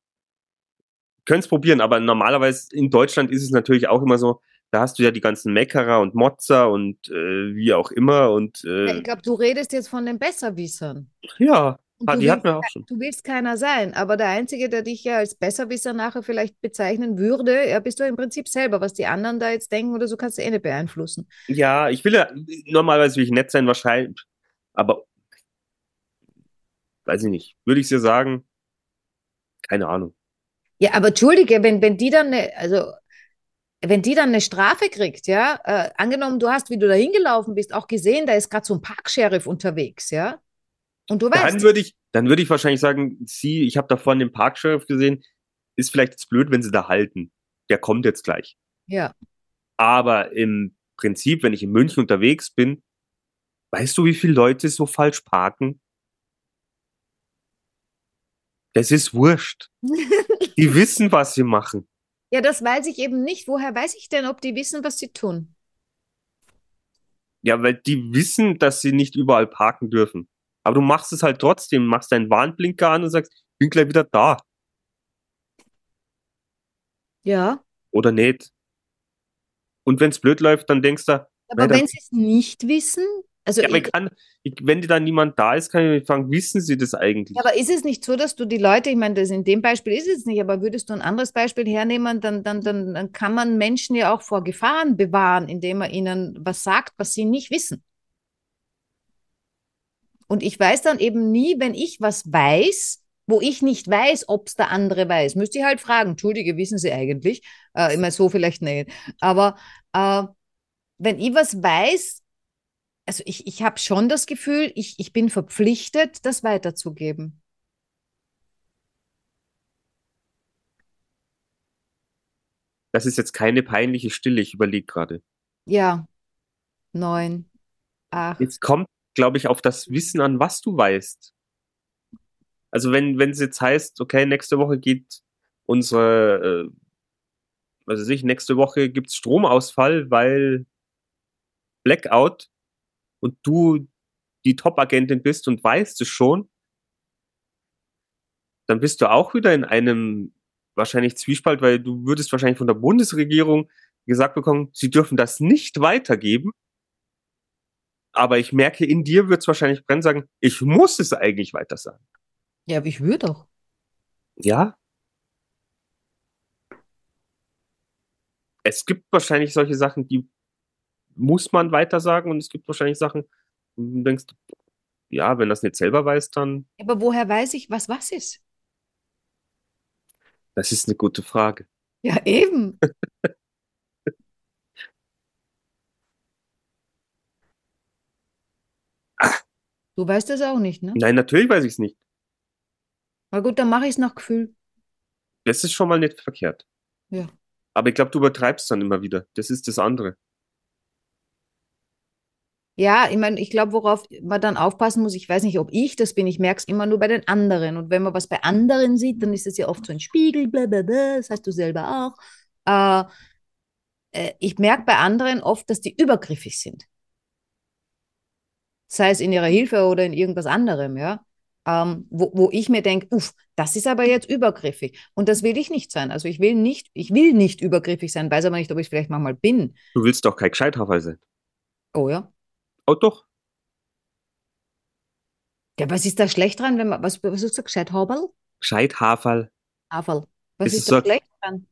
Könnt's probieren, aber normalerweise in Deutschland ist es natürlich auch immer so, da hast du ja die ganzen Meckerer und Motzer und äh, wie auch immer und äh, Ich glaube, du redest jetzt von den Besserwissern. ja, ah, du die hatten willst, wir auch schon. du willst keiner sein, aber der Einzige, der dich ja als Besserwisser nachher vielleicht bezeichnen würde, ja, bist du im Prinzip selber. Was die anderen da jetzt denken oder so, kannst du eh nicht beeinflussen. Ja, ich will ja, normalerweise will ich nett sein, wahrscheinlich, aber weiß ich nicht, würde ich dir sagen, keine Ahnung. Ja, aber entschuldige, wenn, wenn die dann eine, also wenn die dann eine Strafe kriegt, ja, äh, angenommen, du hast, wie du da hingelaufen bist, auch gesehen, da ist gerade so ein Parksheriff unterwegs, ja, und du Dann weißt, würde ich, dann würde ich wahrscheinlich sagen, sie, ich habe da vorne den Parksheriff gesehen, ist vielleicht jetzt blöd, wenn sie da halten. Der kommt jetzt gleich. ja, Aber im Prinzip, wenn ich in München unterwegs bin, weißt du, wie viele Leute so falsch parken? Das ist wurscht. Die wissen, was sie machen. ja, das weiß ich eben nicht. Woher weiß ich denn, ob die wissen, was sie tun? Ja, weil die wissen, dass sie nicht überall parken dürfen. Aber du machst es halt trotzdem, machst deinen Warnblinker an und sagst, ich bin gleich wieder da. Ja, Oder nicht. Und wenn's blöd läuft, dann denkst du, aber wenn sie es nicht wissen, also ja, ich, ich kann, ich, wenn da niemand da ist, kann ich mich fragen, wissen sie das eigentlich? Ja, aber ist es nicht so, dass du die Leute, ich meine, das in dem Beispiel ist es nicht, aber würdest du ein anderes Beispiel hernehmen, dann, dann, dann, dann kann man Menschen ja auch vor Gefahren bewahren, indem man ihnen was sagt, was sie nicht wissen. Und ich weiß dann eben nie, wenn ich was weiß, wo ich nicht weiß, ob es der andere weiß, müsste ich halt fragen, Entschuldige, wissen Sie eigentlich? Äh, immer so vielleicht nicht. Aber äh, wenn ich was weiß, also ich, ich habe schon das Gefühl, ich, ich bin verpflichtet, das weiterzugeben. Das ist jetzt keine peinliche Stille, ich überlege gerade. Ja, neun, acht. Jetzt kommt, glaube ich, auf das Wissen an, was du weißt. Also wenn, wenn es jetzt heißt, okay, nächste Woche geht unsere, äh, was weiß ich, nächste Woche gibt's Stromausfall, weil Blackout und du die Top-Agentin bist und weißt es schon, dann bist du auch wieder in einem wahrscheinlich Zwiespalt, weil du würdest wahrscheinlich von der Bundesregierung gesagt bekommen, sie dürfen das nicht weitergeben. Aber ich merke, in dir wird es wahrscheinlich brennen sagen, ich muss es eigentlich weiter sagen. Ja, aber ich würde doch. Ja. Es gibt wahrscheinlich solche Sachen, die muss man weiter sagen und es gibt wahrscheinlich Sachen, wo du denkst, ja, wenn das nicht selber weiß, dann. Aber woher weiß ich, was was ist? Das ist eine gute Frage. Ja, eben. Du weißt das auch nicht, ne? Nein, natürlich weiß ich es nicht. Na gut, dann mache ich es nach Gefühl. Das ist schon mal nicht verkehrt. Ja. Aber ich glaube, du übertreibst dann immer wieder. Das ist das andere. Ja, ich meine, ich glaube, worauf man dann aufpassen muss, ich weiß nicht, ob ich das bin, ich merke es immer nur bei den anderen. Und wenn man was bei anderen sieht, dann ist es ja oft so ein Spiegel, bla bla bla, das heißt du selber auch. Äh, äh, ich merke bei anderen oft, dass die übergriffig sind. Sei es in ihrer Hilfe oder in irgendwas anderem, ja. Ähm, wo, wo ich mir denke, uff, das ist aber jetzt übergriffig. Und das will ich nicht sein. Also ich will nicht, ich will nicht übergriffig sein, weiß aber nicht, ob ich vielleicht manchmal bin. Du willst doch kein Gescheithafer sein. Oh ja. Oh doch. Ja, was ist da schlecht dran, wenn man, was, was hast du gesagt, Haberl? Gescheithaferl. Haferl. Was ist ist da so- schlecht dran?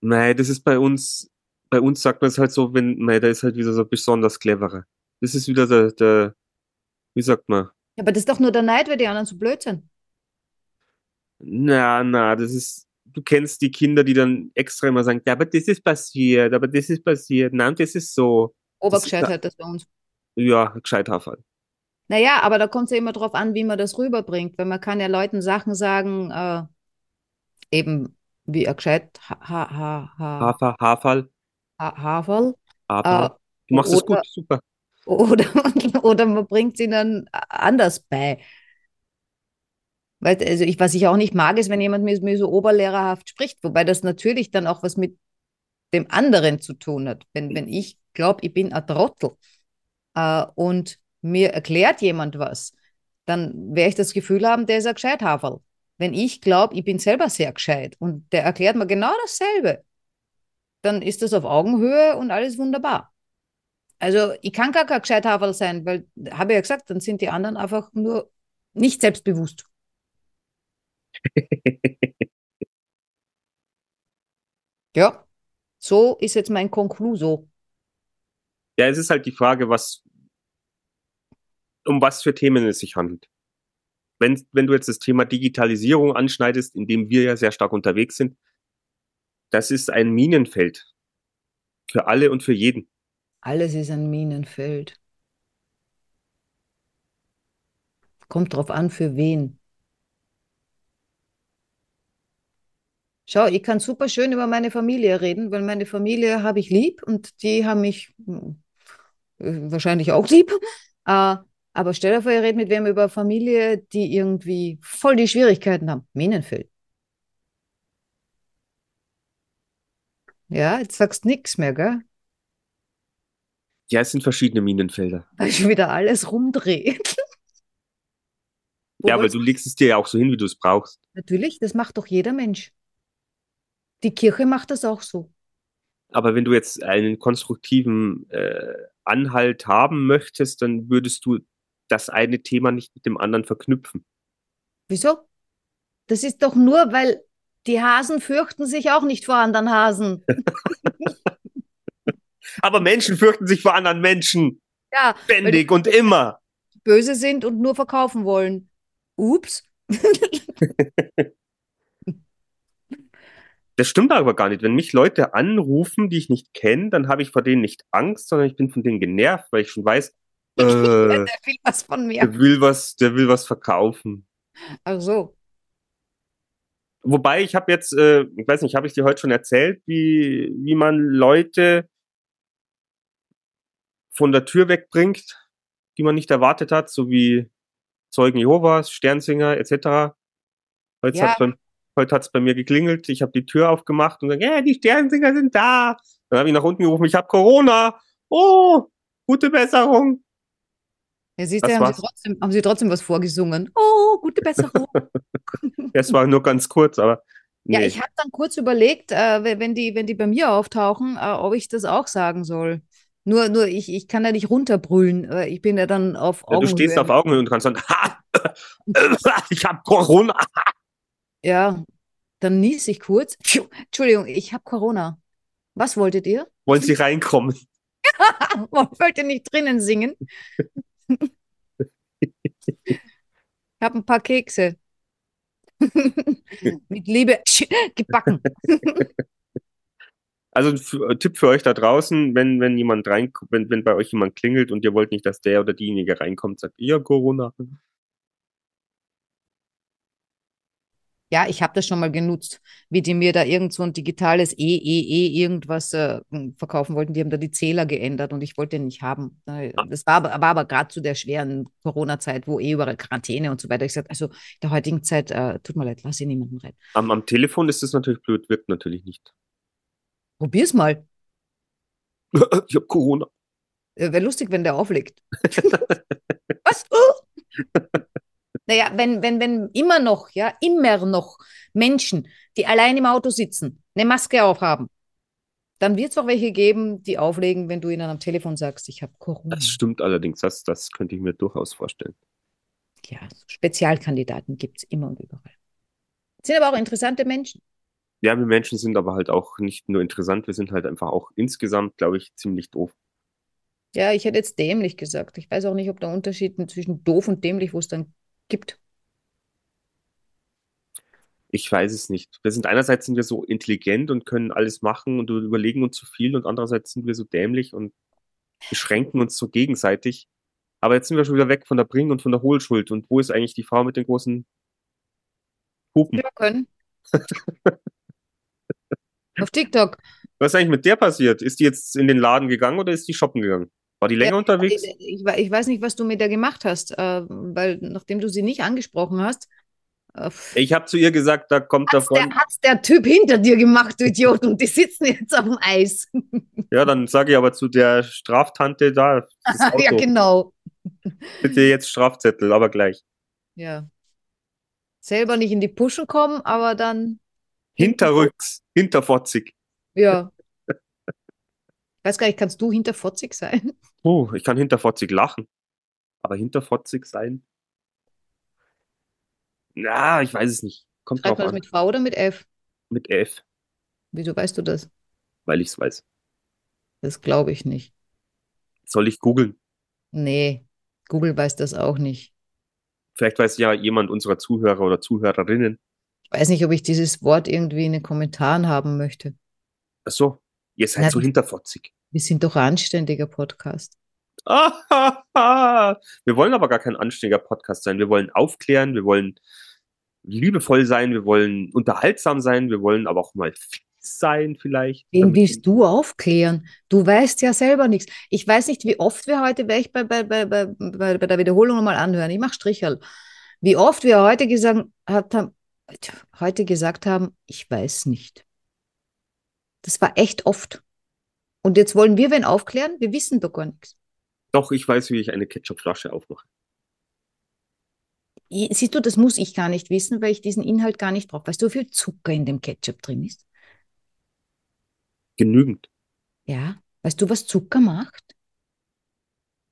Nein, das ist bei uns, bei uns sagt man es halt so, wenn, nein, der ist halt wieder so besonders cleverer. Das ist wieder der, der, wie sagt man? Ja, aber das ist doch nur der Neid, weil die anderen so blöd sind. Na, na, das ist, du kennst die Kinder, die dann extra immer sagen, ja, aber das ist passiert, aber das ist passiert, nein, das ist so. Obergescheitheit, das bei uns. Ja, Gescheithaferl. Naja, aber da kommt es ja immer drauf an, wie man das rüberbringt. Weil man kann ja Leuten Sachen sagen, äh, eben wie er gescheit ha, ha, ha, ha, Hafer, Haferl, ha, Haferl. Hafer. Du machst es gut, super. Oder, oder man bringt es ihnen anders bei. Weil, also ich, was ich auch nicht mag, ist, wenn jemand mir, mir so oberlehrerhaft spricht, wobei das natürlich dann auch was mit dem anderen zu tun hat. Wenn, wenn ich glaube, ich bin ein Trottel äh, und mir erklärt jemand was, dann werde ich das Gefühl haben, der ist ein Gescheithaferl. Wenn ich glaube, ich bin selber sehr gescheit und der erklärt mir genau dasselbe, dann ist das auf Augenhöhe und alles wunderbar. Also ich kann gar kein Gescheithaferl sein, weil, habe ich ja gesagt, dann sind die anderen einfach nur nicht selbstbewusst. Ja, so ist jetzt mein Konkluso. Ja, es ist halt die Frage, was, um was für Themen es sich handelt. Wenn, wenn du jetzt das Thema Digitalisierung anschneidest, in dem wir ja sehr stark unterwegs sind, das ist ein Minenfeld. Für alle und für jeden. Alles ist ein Minenfeld. Kommt drauf an, für wen. Schau, ich kann super schön über meine Familie reden, weil meine Familie habe ich lieb und die haben mich hm, äh, wahrscheinlich auch lieb. Äh, aber stell dir vor, ihr redet mit wem über Familie, die irgendwie voll die Schwierigkeiten haben. Minenfeld. Ja, jetzt sagst nix mehr, gell? Ja, es sind verschiedene Minenfelder. Weil schon wieder alles rumdreht. Ja, aber du legst es dir ja auch so hin, wie du es brauchst. Natürlich, das macht doch jeder Mensch. Die Kirche macht das auch so. Aber wenn du jetzt einen konstruktiven äh, Anhalt haben möchtest, dann würdest du das eine Thema nicht mit dem anderen verknüpfen. Wieso? Das ist doch nur, weil die Hasen fürchten sich auch nicht vor anderen Hasen. Aber Menschen fürchten sich vor anderen Menschen. Ja, Ständig und immer. böse sind und nur verkaufen wollen. Ups. Das stimmt aber gar nicht. Wenn mich Leute anrufen, die ich nicht kenne, dann habe ich vor denen nicht Angst, sondern ich bin von denen genervt, weil ich schon weiß, äh, der will was von mir. der will was, der will was verkaufen. Ach so. Wobei ich habe jetzt, äh, ich weiß nicht, habe ich dir heute schon erzählt, wie, wie man Leute von der Tür wegbringt, die man nicht erwartet hat, so wie Zeugen Jehovas, Sternsinger etc. Heute Ja. beim, heute hat's bei mir geklingelt, ich habe die Tür aufgemacht und gesagt, ja, die Sternsinger sind da. Dann habe ich nach unten gerufen, ich habe Corona. Oh, gute Besserung. Ja, siehst du, haben sie, trotzdem, haben sie trotzdem was vorgesungen. Oh, gute Besserung. Es war nur ganz kurz, aber Ja, nee. ich habe dann kurz überlegt, äh, we- wenn die, wenn die bei mir auftauchen, äh, ob ich das auch sagen soll. Nur, nur ich, ich kann ja nicht runterbrüllen. äh, Ich bin ja dann auf ja, du stehst Augenhöhe. auf Augenhöhe und kannst sagen, ha, ich habe Corona. Ja, dann nies ich kurz. Entschuldigung, ich habe Corona. Was wolltet ihr? Wollen Sie reinkommen? Wollt ihr nicht drinnen singen? Ich habe ein paar Kekse. Mit Liebe gebacken. Also ein F- Tipp für euch da draußen, wenn, wenn jemand rein, wenn, wenn bei euch jemand klingelt und ihr wollt nicht, dass der oder diejenige reinkommt, sagt, ihr Corona. Ja, ich habe das schon mal genutzt, wie die mir da irgend so ein digitales E, E, E irgendwas äh, verkaufen wollten. Die haben da die Zähler geändert und ich wollte den nicht haben. Äh, Das war aber, war aber gerade zu der schweren Corona-Zeit, wo eh überall Quarantäne und so weiter. Ich sagte, also in der heutigen Zeit, äh, tut mir leid, lass hier niemanden rein. Am, am Telefon ist das natürlich blöd, wirkt natürlich nicht. Probier's mal. ich habe Corona. Äh, Wäre lustig, wenn der auflegt. Was? Oh! Naja, wenn, wenn, wenn immer noch, ja, immer noch Menschen, die allein im Auto sitzen, eine Maske aufhaben, dann wird es auch welche geben, die auflegen, wenn du ihnen am Telefon sagst, ich habe Corona. Das stimmt allerdings, das, das könnte ich mir durchaus vorstellen. Ja, Spezialkandidaten gibt es immer und überall. Sind aber auch interessante Menschen. Ja, wir Menschen sind aber halt auch nicht nur interessant, wir sind halt einfach auch insgesamt, glaube ich, ziemlich doof. Ja, ich hätte jetzt dämlich gesagt. Ich weiß auch nicht, ob der Unterschied zwischen doof und dämlich, wo es dann gibt. Ich weiß es nicht. Wir sind einerseits sind wir so intelligent und können alles machen und überlegen uns zu viel und andererseits sind wir so dämlich und beschränken uns so gegenseitig. Aber jetzt sind wir schon wieder weg von der Bring und von der Hohlschuld. Und wo ist eigentlich die Frau mit den großen Hupen? Ja, können. Auf TikTok. Was ist eigentlich mit der passiert? Ist die jetzt in den Laden gegangen oder ist die shoppen gegangen? War die länger Ja, unterwegs? Ich, ich, we- ich weiß nicht, was du mit der gemacht hast, äh, weil nachdem du sie nicht angesprochen hast, äh, Ich habe zu ihr gesagt, da kommt der hat's der, Freund. hat's der Typ hinter dir gemacht, du Idiot, und die sitzen jetzt auf dem Eis. Ja, dann sage ich aber zu der Straftante da, ja, genau. bitte jetzt Strafzettel, aber gleich. Ja. Selber nicht in die Puschen kommen, aber dann, Hinterrücks, hinterfotzig. ja. Ich weiß gar nicht, kannst du hinterfotzig sein? Oh, ich kann hinterfotzig lachen. Aber hinterfotzig sein? Na, ich weiß es nicht. Kommt Schreibt man das an. mit V oder mit F? Mit F, Wieso weißt du das? weil ich es weiß. Das glaube ich nicht. Soll ich googeln? Nee, Google weiß das auch nicht. Vielleicht weiß ja jemand unserer Zuhörer oder Zuhörerinnen. Weiß nicht, ob ich dieses Wort irgendwie in den Kommentaren haben möchte. Ach so, ihr seid Na, so hinterfotzig. Wir sind doch ein anständiger Podcast. Ah, wir wollen aber gar kein anständiger Podcast sein. Wir wollen aufklären, wir wollen liebevoll sein, wir wollen unterhaltsam sein, wir wollen aber auch mal sein vielleicht. Wen willst du aufklären? Du weißt ja selber nichts. Ich weiß nicht, wie oft wir heute, werde ich bei, bei, bei, bei, bei der Wiederholung nochmal anhören. Ich mache Stricherl. Wie oft wir heute gesagt haben, heute gesagt haben, ich weiß nicht. Das war echt oft. Und jetzt wollen wir wen aufklären? Wir wissen doch gar nichts. Doch, ich weiß, wie ich eine Ketchupflasche aufmache. Siehst du, das muss ich gar nicht wissen, weil ich diesen Inhalt gar nicht brauche. Weißt du, wie viel Zucker in dem Ketchup drin ist? Genügend. Ja. Weißt du, was Zucker macht?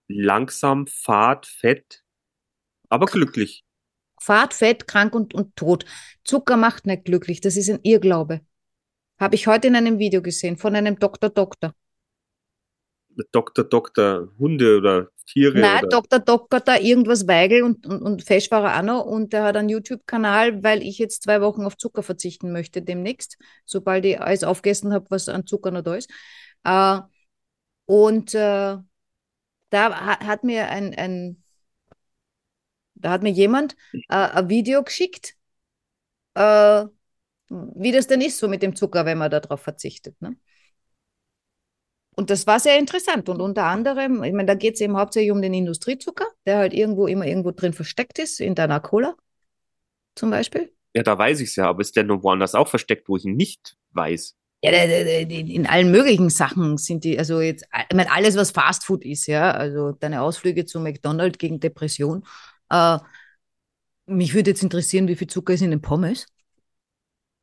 Langsam, fad, fett, aber glücklich. Fad, Fett, krank und, und tot. Zucker macht nicht glücklich. Das ist ein Irrglaube. Habe ich heute in einem Video gesehen von einem Doktor Doktor. Dr. Dr. Hunde oder Tiere. Nein, oder? Dr. Dr. da irgendwas Weigel und, und, und Fesch war er auch noch und der hat einen YouTube-Kanal, weil ich jetzt zwei Wochen auf Zucker verzichten möchte demnächst, sobald ich alles aufgegessen habe, was an Zucker noch da ist. Äh, und äh, da hat, hat mir ein, ein, da hat mir jemand äh, ein Video geschickt, äh, wie das denn ist so mit dem Zucker, wenn man darauf verzichtet. Ne? Und das war sehr interessant. Und unter anderem, ich meine, da geht es eben hauptsächlich um den Industriezucker, der halt irgendwo immer irgendwo drin versteckt ist, in deiner Cola zum Beispiel. Ja, da weiß ich es ja, aber ist der nur woanders auch versteckt, wo ich ihn nicht weiß? Ja, in allen möglichen Sachen sind die, also jetzt, ich meine, alles, was Fastfood ist, ja, also deine Ausflüge zu McDonald's gegen Depression. Äh, mich würde jetzt interessieren, wie viel Zucker ist in den Pommes.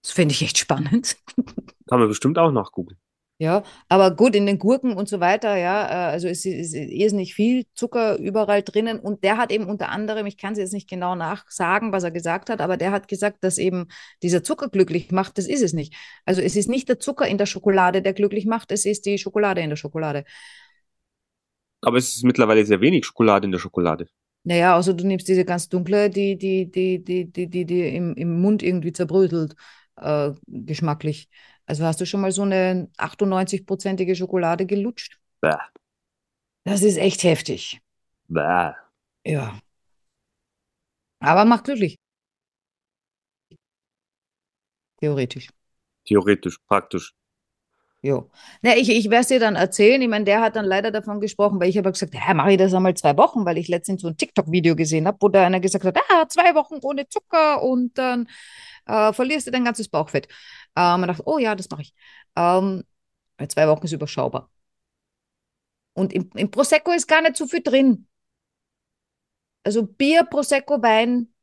Das fände ich echt spannend. Kann man bestimmt auch nachgucken. Ja, aber gut, in den Gurken und so weiter, ja, äh, also es ist, ist nicht viel Zucker überall drinnen und der hat eben unter anderem, ich kann es jetzt nicht genau nachsagen, was er gesagt hat, aber der hat gesagt, dass eben dieser Zucker glücklich macht, das ist es nicht. Also es ist nicht der Zucker in der Schokolade, der glücklich macht, es ist die Schokolade in der Schokolade. Aber es ist mittlerweile sehr wenig Schokolade in der Schokolade. Naja, also du nimmst diese ganz dunkle, die, die, die, die, die, die, die im, im Mund irgendwie zerbröselt, äh, geschmacklich. Also hast du schon mal so eine 98-prozentige Schokolade gelutscht? Bäh. Das ist echt heftig. Bäh. Ja. Aber macht glücklich. Theoretisch. Theoretisch, praktisch. Jo. Na, ich, ich werde es dir dann erzählen. Ich meine, der hat dann leider davon gesprochen, weil ich habe gesagt, ja, mache ich das einmal zwei Wochen, weil ich letztens so ein TikTok-Video gesehen habe, wo da einer gesagt hat, ah, zwei Wochen ohne Zucker und dann äh, verlierst du dein ganzes Bauchfett. Ähm, man dachte, oh ja, das mache ich. Ähm, zwei Wochen ist überschaubar. Und im, im Prosecco ist gar nicht so viel drin. Also Bier, Prosecco, Wein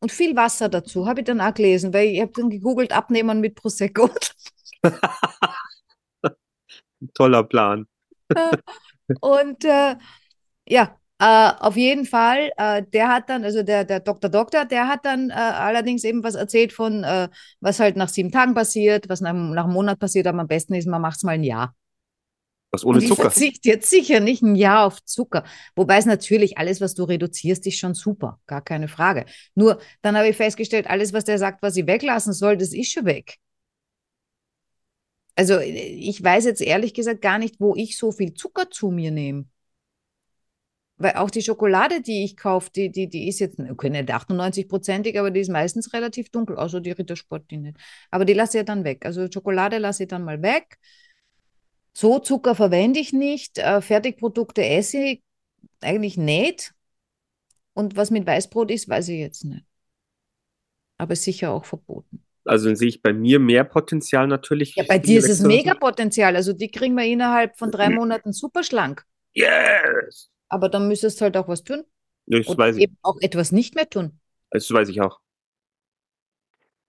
und viel Wasser dazu, habe ich dann auch gelesen, weil ich habe dann gegoogelt, abnehmen mit Prosecco. Toller Plan. und äh, ja, äh, auf jeden Fall, äh, der hat dann, also der, der Dr. Doktor, der hat dann äh, allerdings eben was erzählt von, was halt nach sieben Tagen passiert, was nach, nach einem Monat passiert, aber am besten ist, man macht es mal ein Jahr. Was ohne Zucker. verzichte jetzt sicher nicht ein Jahr auf Zucker. Wobei es natürlich, alles, was du reduzierst, ist schon super. Gar keine Frage. Nur, dann habe ich festgestellt, alles, was der sagt, was ich weglassen soll, das ist schon weg. Also, ich weiß jetzt ehrlich gesagt gar nicht, wo ich so viel Zucker zu mir nehme. Weil auch die Schokolade, die ich kaufe, die, die, die ist jetzt, okay, nicht 98-prozentig, aber die ist meistens relativ dunkel, außer die Rittersport, die nicht. Aber die lasse ich dann weg. Also Schokolade lasse ich dann mal weg. So Zucker verwende ich nicht. Äh, Fertigprodukte esse ich eigentlich nicht. Und was mit Weißbrot ist, weiß ich jetzt nicht. Aber sicher auch verboten. Also dann sehe ich bei mir mehr Potenzial natürlich. Ja, bei dir ist es mega Potenzial. Also die kriegen wir innerhalb von drei Monaten super schlank. Yes! Aber dann müsstest du halt auch was tun. Das Und weiß ich. eben auch etwas nicht mehr tun. Das weiß ich auch.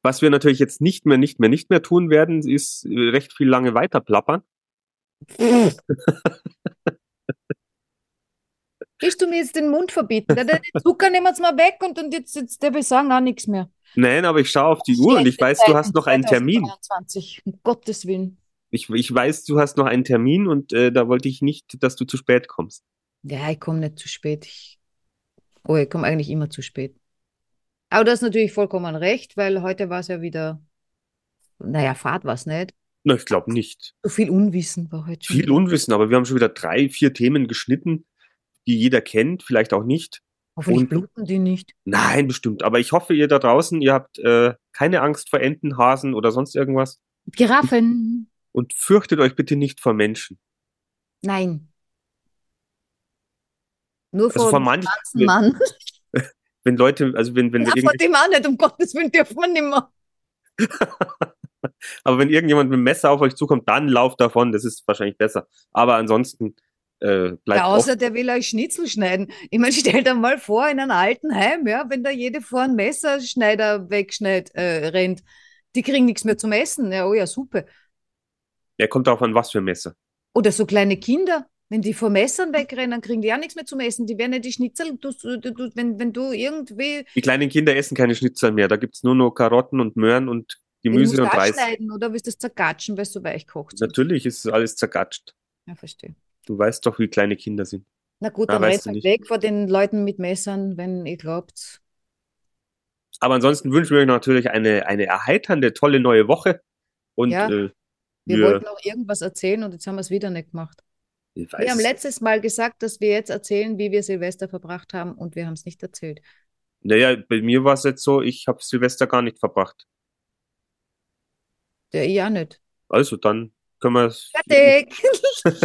Was wir natürlich jetzt nicht mehr, nicht mehr, nicht mehr tun werden, ist äh, recht viel lange weiter plappern. Willst du mir jetzt den Mund verbieten? Der, der Zucker nehmen wir mal weg und, und jetzt, jetzt der wir sagen auch nichts mehr. Nein, aber ich schaue auf die Uhr und ich weiß, du hast noch einen Termin. 2023, um Gottes Willen. Ich, ich weiß, du hast noch einen Termin und äh, da wollte ich nicht, dass du zu spät kommst. Ja, ich komme nicht zu spät. Ich, oh, ich komme eigentlich immer zu spät. Aber du hast natürlich vollkommen recht, weil heute war es ja wieder, naja, Fahrt war es nicht. Na, ich glaube nicht. So viel Unwissen war heute schon. Viel Unwissen, aber wir haben schon wieder drei, vier Themen geschnitten, die jeder kennt, vielleicht auch nicht. Hoffentlich und- bluten die nicht. Nein, bestimmt. Aber ich hoffe, ihr da draußen, ihr habt äh, keine Angst vor Enten, Hasen oder sonst irgendwas Giraffen. und fürchtet euch bitte nicht vor Menschen. Nein. Nur Also vor, vor dem manchen, wenn, Mann. wenn Leute, also wenn, wenn Ja, vor dem auch nicht, um Gottes Willen dürfen wir nicht mehr. aber wenn irgendjemand mit dem Messer auf euch zukommt, dann lauft davon, das ist wahrscheinlich besser. Aber ansonsten äh, bleibt Ja, offen. außer der will euch Schnitzel schneiden. Ich meine, stell dir mal vor, in einem alten Heim, ja, wenn da jede vor ein Messerschneider wegschneidet, äh, rennt, die kriegen nichts mehr zum Essen. Ja, oh ja, super. Er kommt darauf an, was für ein Messer. Oder so kleine Kinder, wenn die vor Messern wegrennen, kriegen die auch nichts mehr zum Essen. Die werden ja die Schnitzel, du, du, wenn, wenn du irgendwie Die kleinen Kinder essen keine Schnitzel mehr. Da gibt's nur noch Karotten und Möhren und Gemüse und Reis. oder willst du es zergatschen, weil es so weich kocht. Natürlich ist alles zergatscht. Ja, verstehe. Du weißt doch, wie kleine Kinder sind. Na gut, Ah, dann weißt rennt halt weg vor den Leuten mit Messern, wenn ihr glaubt. Aber ansonsten wünschen wir euch natürlich eine, eine erheiternde, tolle neue Woche. Und Ja, äh, Wir wir, wollten auch irgendwas erzählen und jetzt haben wir es wieder nicht gemacht. ich Wir haben letztes Mal gesagt, dass wir jetzt erzählen, wie wir Silvester verbracht haben und wir haben es nicht erzählt. naja, bei mir war es jetzt so, ich habe Silvester gar nicht verbracht. Ja nicht. Also dann können wir. Fertig! Und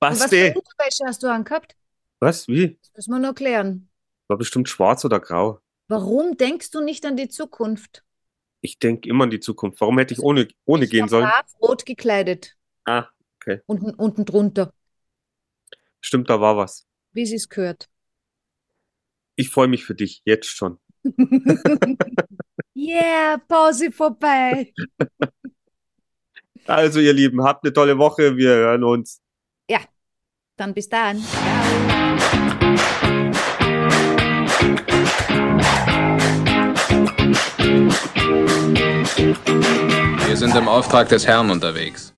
was für Basti! Unterwäsche hast du angehabt? Was? Wie? Das müssen wir noch klären. War bestimmt schwarz oder grau. Warum denkst du nicht an die Zukunft? Ich denke immer an die Zukunft. Warum hätte ich ohne, ohne Ich gehen sollen? rot gekleidet. Ah, okay. Unten, unten drunter, Stimmt, da war was. wie sie es gehört. Ich freue mich für dich, jetzt schon. yeah, Pause vorbei. Also, ihr Lieben, habt eine tolle Woche. Wir hören uns. Ja, dann bis dann. Ciao. Wir sind im Auftrag des Herrn unterwegs.